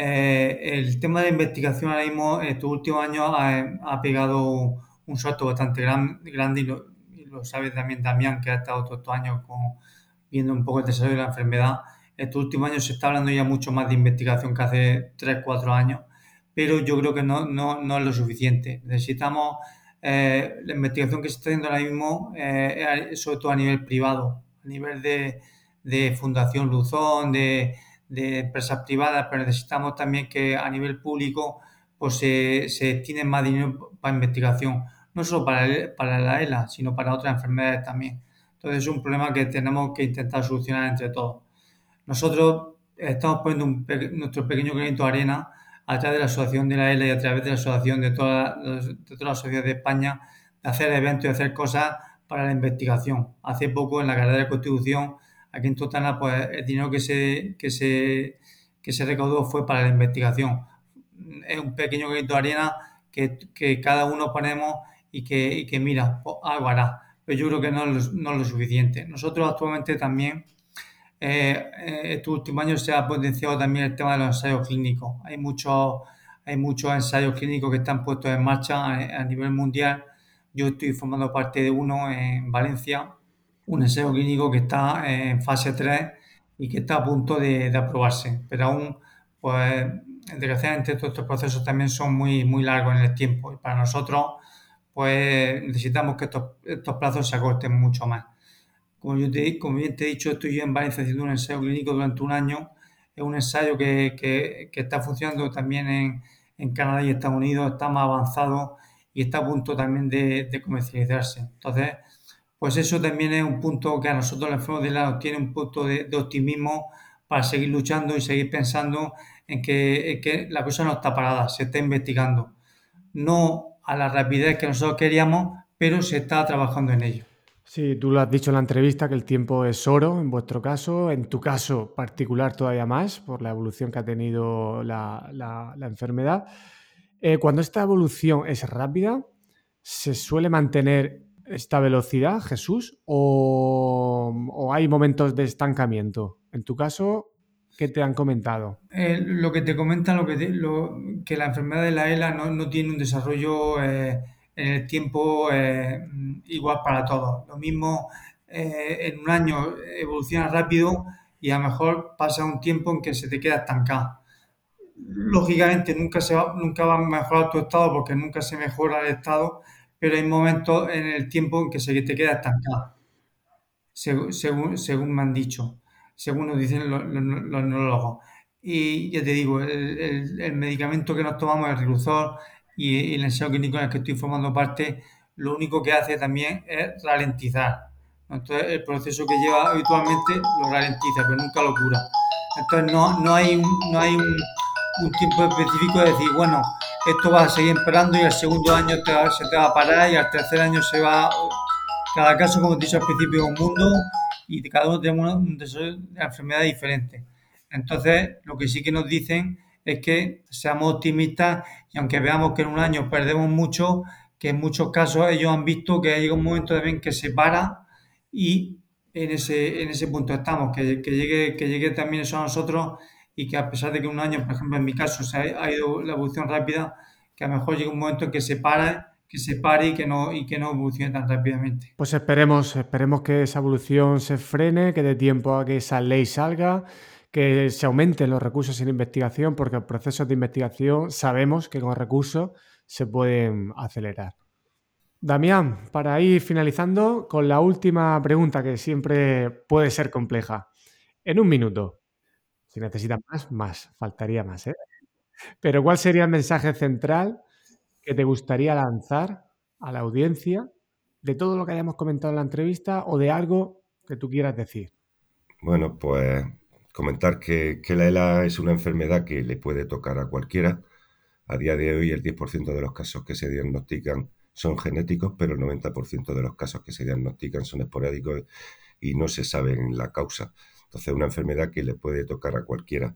Eh, el tema de investigación ahora mismo, estos últimos años, ha, pegado un salto bastante grande y lo, sabe también Damián, que ha estado todos estos años viendo un poco el desarrollo de la enfermedad. Estos últimos años se está hablando ya mucho más de investigación que hace 3, 4 años, pero yo creo que no, no, no es lo suficiente. Necesitamos eh, la investigación que se está haciendo ahora mismo, eh, sobre todo a nivel privado, a nivel de, de Fundación Luzón, de de empresas privadas, pero necesitamos también que a nivel público pues, se, se destine más dinero para investigación, no solo para, para la ELA, sino para otras enfermedades también. Entonces es un problema que tenemos que intentar solucionar entre todos. Nosotros estamos poniendo nuestro pequeño granito de arena a través de la asociación de la ELA y a través de la asociación de, todas de todas las sociedades de España de hacer eventos y hacer cosas para la investigación. Hace poco en la carrera de Constitución Aquí en Totana, pues el dinero que se, que se, que se recaudó fue para la investigación. Es un pequeño grito de arena que, que cada uno ponemos y que, que mira, pues, algo hará. Pero yo creo que no es, no es lo suficiente. Nosotros actualmente también, eh, estos últimos años se ha potenciado también el tema de los ensayos clínicos. Hay muchos, hay muchos ensayos clínicos que están puestos en marcha a nivel mundial. Yo estoy formando parte de uno en Valencia un ensayo clínico que está en fase 3 y que está a punto de, aprobarse. Pero aún, pues, desgraciadamente, todos estos procesos también son muy, muy largos en el tiempo. Y para nosotros, pues, necesitamos que estos, plazos se acorten mucho más. Como, yo te, bien te he dicho, estoy yo en Valencia haciendo un ensayo clínico durante un año. Es un ensayo que, que, que está funcionando también en, en, Canadá y Estados Unidos, está más avanzado y está a punto también de, de comercializarse. Entonces, pues eso también es un punto que a nosotros los de lado tiene un punto de, optimismo para seguir luchando y seguir pensando en que, la cosa no está parada, se está investigando. No a la rapidez que nosotros queríamos, pero se está trabajando en ello. Sí, tú lo has dicho en la entrevista que el tiempo es oro en vuestro caso, en tu caso particular todavía más por la evolución que ha tenido la, enfermedad. Eh, cuando esta evolución es rápida, se suele mantener esta velocidad, Jesús, o, hay momentos de estancamiento? En tu caso, ¿qué te han comentado? Eh, lo que te comentan, lo que, que la enfermedad de la ELA no, tiene un desarrollo eh, en el tiempo eh, igual para todos. Lo mismo en un año evoluciona rápido y a lo mejor pasa un tiempo en que se te queda estancado. Lógicamente nunca, se va, nunca va a mejorar tu estado porque nunca se mejora el estado, pero hay momentos en el tiempo en que se te queda estancado, según, según, me han dicho, según nos dicen los, neurólogos. Y ya te digo, el, medicamento que nos tomamos, el Riluzol y, el ensayo clínico en el que estoy formando parte, lo único que hace también es ralentizar. Entonces, el proceso que lleva habitualmente lo ralentiza, pero nunca lo cura. Entonces, no, no hay, un, no hay un tiempo específico de decir, bueno, esto va a seguir empeorando y el segundo año se te va a parar y al tercer año se va... Cada caso, como te he dicho al principio, es un mundo y cada uno tenemos un desarrollo de enfermedad diferente. Entonces, lo que sí que nos dicen es que seamos optimistas y aunque veamos que en un año perdemos mucho, que en muchos casos ellos han visto que llega un momento también que se para y en ese, en ese punto estamos, que, llegue, que llegue también eso a nosotros y que a pesar de que un año, por ejemplo, en mi caso, se ha, ido la evolución rápida, que a lo mejor llega un momento en que se para que se pare y que no, y que no evolucione tan rápidamente. Pues esperemos, esperemos que esa evolución se frene, que dé tiempo a que esa ley salga, que se aumenten los recursos en investigación, porque los procesos de investigación sabemos que con recursos se pueden acelerar. Damián, para ir finalizando con la última pregunta que siempre puede ser compleja. En un minuto, si necesitas más, más, faltaría más. ¿eh? Pero ¿cuál sería el mensaje central que te gustaría lanzar a la audiencia de todo lo que hayamos comentado en la entrevista o de algo que tú quieras decir? Bueno, pues comentar que, que la ELA es una enfermedad que le puede tocar a cualquiera. A día de hoy el 10% de los casos que se diagnostican son genéticos, pero el 90% de los casos que se diagnostican son esporádicos y no se sabe la causa. Entonces, es una enfermedad que le puede tocar a cualquiera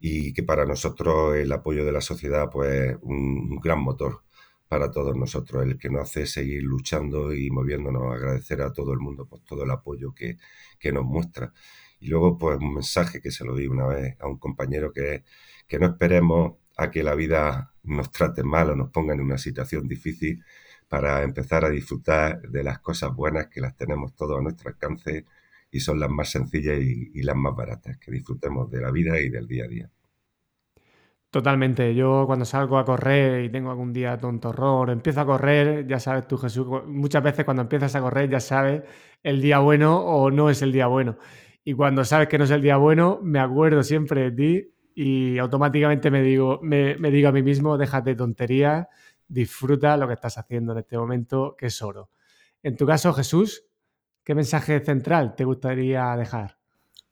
y que para nosotros el apoyo de la sociedad, pues, un, gran motor para todos nosotros, el que nos hace seguir luchando y moviéndonos, agradecer a todo el mundo por todo el apoyo que, que nos muestra. Y luego, pues, un mensaje que se lo di una vez a un compañero que es que no esperemos a que la vida nos trate mal o nos ponga en una situación difícil para empezar a disfrutar de las cosas buenas que las tenemos todos a nuestro alcance y son las más sencillas y, las más baratas, que disfrutemos de la vida y del día a día. Totalmente. Yo cuando salgo a correr y tengo algún día tontorrón, empiezo a correr, ya sabes tú, Jesús, muchas veces cuando empiezas a correr ya sabes el día bueno o no es el día bueno. Y cuando sabes que no es el día bueno, me acuerdo siempre de ti y automáticamente me digo, me, me digo a mí mismo, déjate tonterías, disfruta lo que estás haciendo en este momento, que es oro. En tu caso, Jesús, ¿Qué mensaje central te gustaría dejar?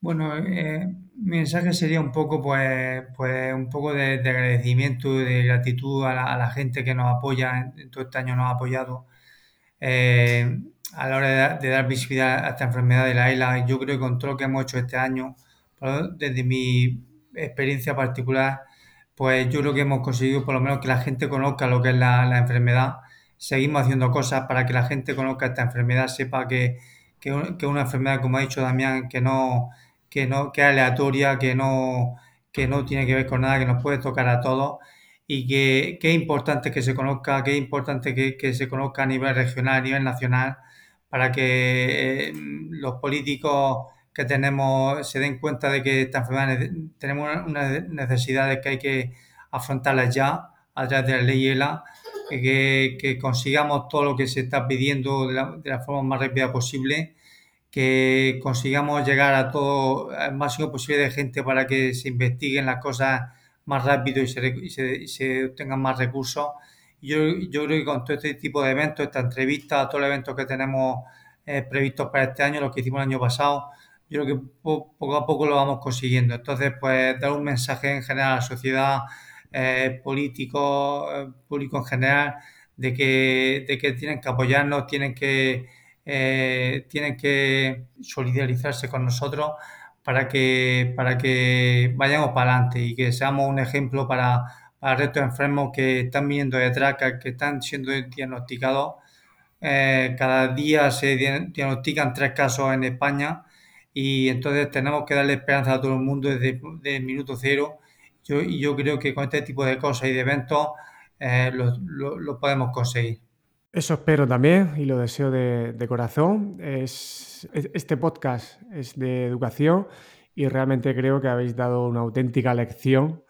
Bueno, eh, mi mensaje sería un poco, pues, pues un poco de, agradecimiento y de gratitud a la, gente que nos apoya, en, todo este año nos ha apoyado. Eh, a la hora de, dar visibilidad a esta enfermedad de la ELA, yo creo que con todo lo que hemos hecho este año, desde mi experiencia particular, pues yo creo que hemos conseguido por lo menos que la gente conozca lo que es la, la enfermedad. Seguimos haciendo cosas para que la gente conozca esta enfermedad, sepa que que, es una enfermedad, como ha dicho Damián, que no, que no, que es aleatoria, que no, que no tiene que ver con nada, que nos puede tocar a todos y que, es importante que se conozca, que es importante que, se conozca a nivel regional, a nivel nacional, para que eh, los políticos que tenemos se den cuenta de que esta enfermedad tenemos unas necesidades que hay que afrontarlas ya a través de la ley ELA que, consigamos todo lo que se está pidiendo de la, forma más rápida posible, que consigamos llegar a todo, al máximo posible de gente para que se investiguen las cosas más rápido y se, se, obtengan más recursos. Yo, yo creo que con todo este tipo de eventos, esta entrevista, todos los eventos que tenemos eh, previstos para este año, los que hicimos el año pasado, yo creo que poco a poco lo vamos consiguiendo. Entonces, pues dar un mensaje en general a la sociedad, eh, políticos, eh, público en general, de que, de que tienen que apoyarnos, tienen que, eh, tienen que solidarizarse con nosotros para que, para que vayamos para adelante y que seamos un ejemplo para, para el resto de enfermos que están viniendo detrás, que, que están siendo diagnosticados. cada día se diagnostican tres casos en España y entonces tenemos que darle esperanza a todo el mundo desde el minuto cero yo, yo creo que con este tipo de cosas y de eventos eh, lo, podemos conseguir. Eso espero también y lo deseo de, corazón. Es, este podcast es de educación y realmente creo que habéis dado una auténtica lección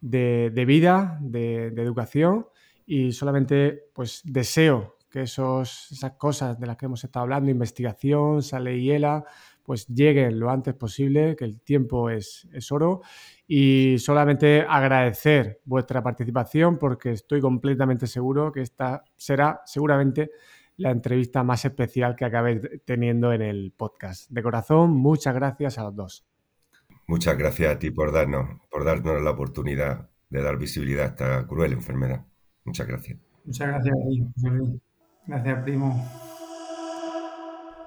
de, vida, de, educación y solamente pues deseo que esos, esas cosas de las que hemos estado hablando, investigación, sale y hiela, pues lleguen lo antes posible, que el tiempo es, es oro y solamente agradecer vuestra participación porque estoy completamente seguro que esta será seguramente la entrevista más especial que acabéis teniendo en el podcast. De corazón, muchas gracias a los dos. Muchas gracias a ti por darnos, por darnos la oportunidad de dar visibilidad a esta cruel enfermedad. Muchas gracias. Muchas gracias a ti, Gracias, primo.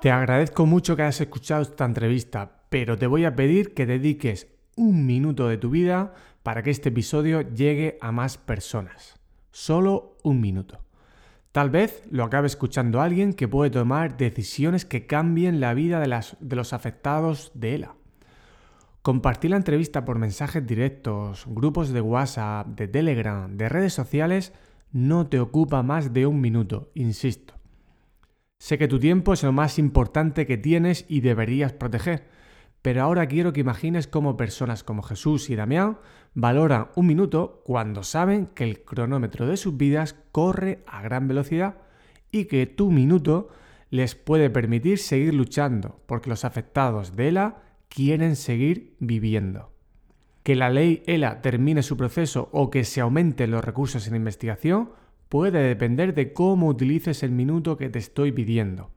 Te agradezco mucho que hayas escuchado esta entrevista, pero te voy a pedir que dediques un minuto de tu vida para que este episodio llegue a más personas. Solo un minuto. Tal vez lo acabe escuchando alguien que puede tomar decisiones que cambien la vida de, de los afectados de ELA. Compartir la entrevista por mensajes directos, grupos de WhatsApp, de Telegram, de redes sociales, no te ocupa más de un minuto, insisto. Sé que tu tiempo es lo más importante que tienes y deberías proteger, pero ahora quiero que imagines cómo personas como Jesús y Damián valoran un minuto cuando saben que el cronómetro de sus vidas corre a gran velocidad y que tu minuto les puede permitir seguir luchando porque los afectados de ELA quieren seguir viviendo. Que la ley ELA termine su proceso o que se aumenten los recursos en investigación puede depender de cómo utilices el minuto que te estoy pidiendo.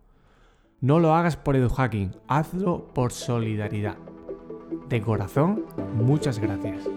No lo hagas por eduhacking, hazlo por solidaridad. De corazón, muchas gracias.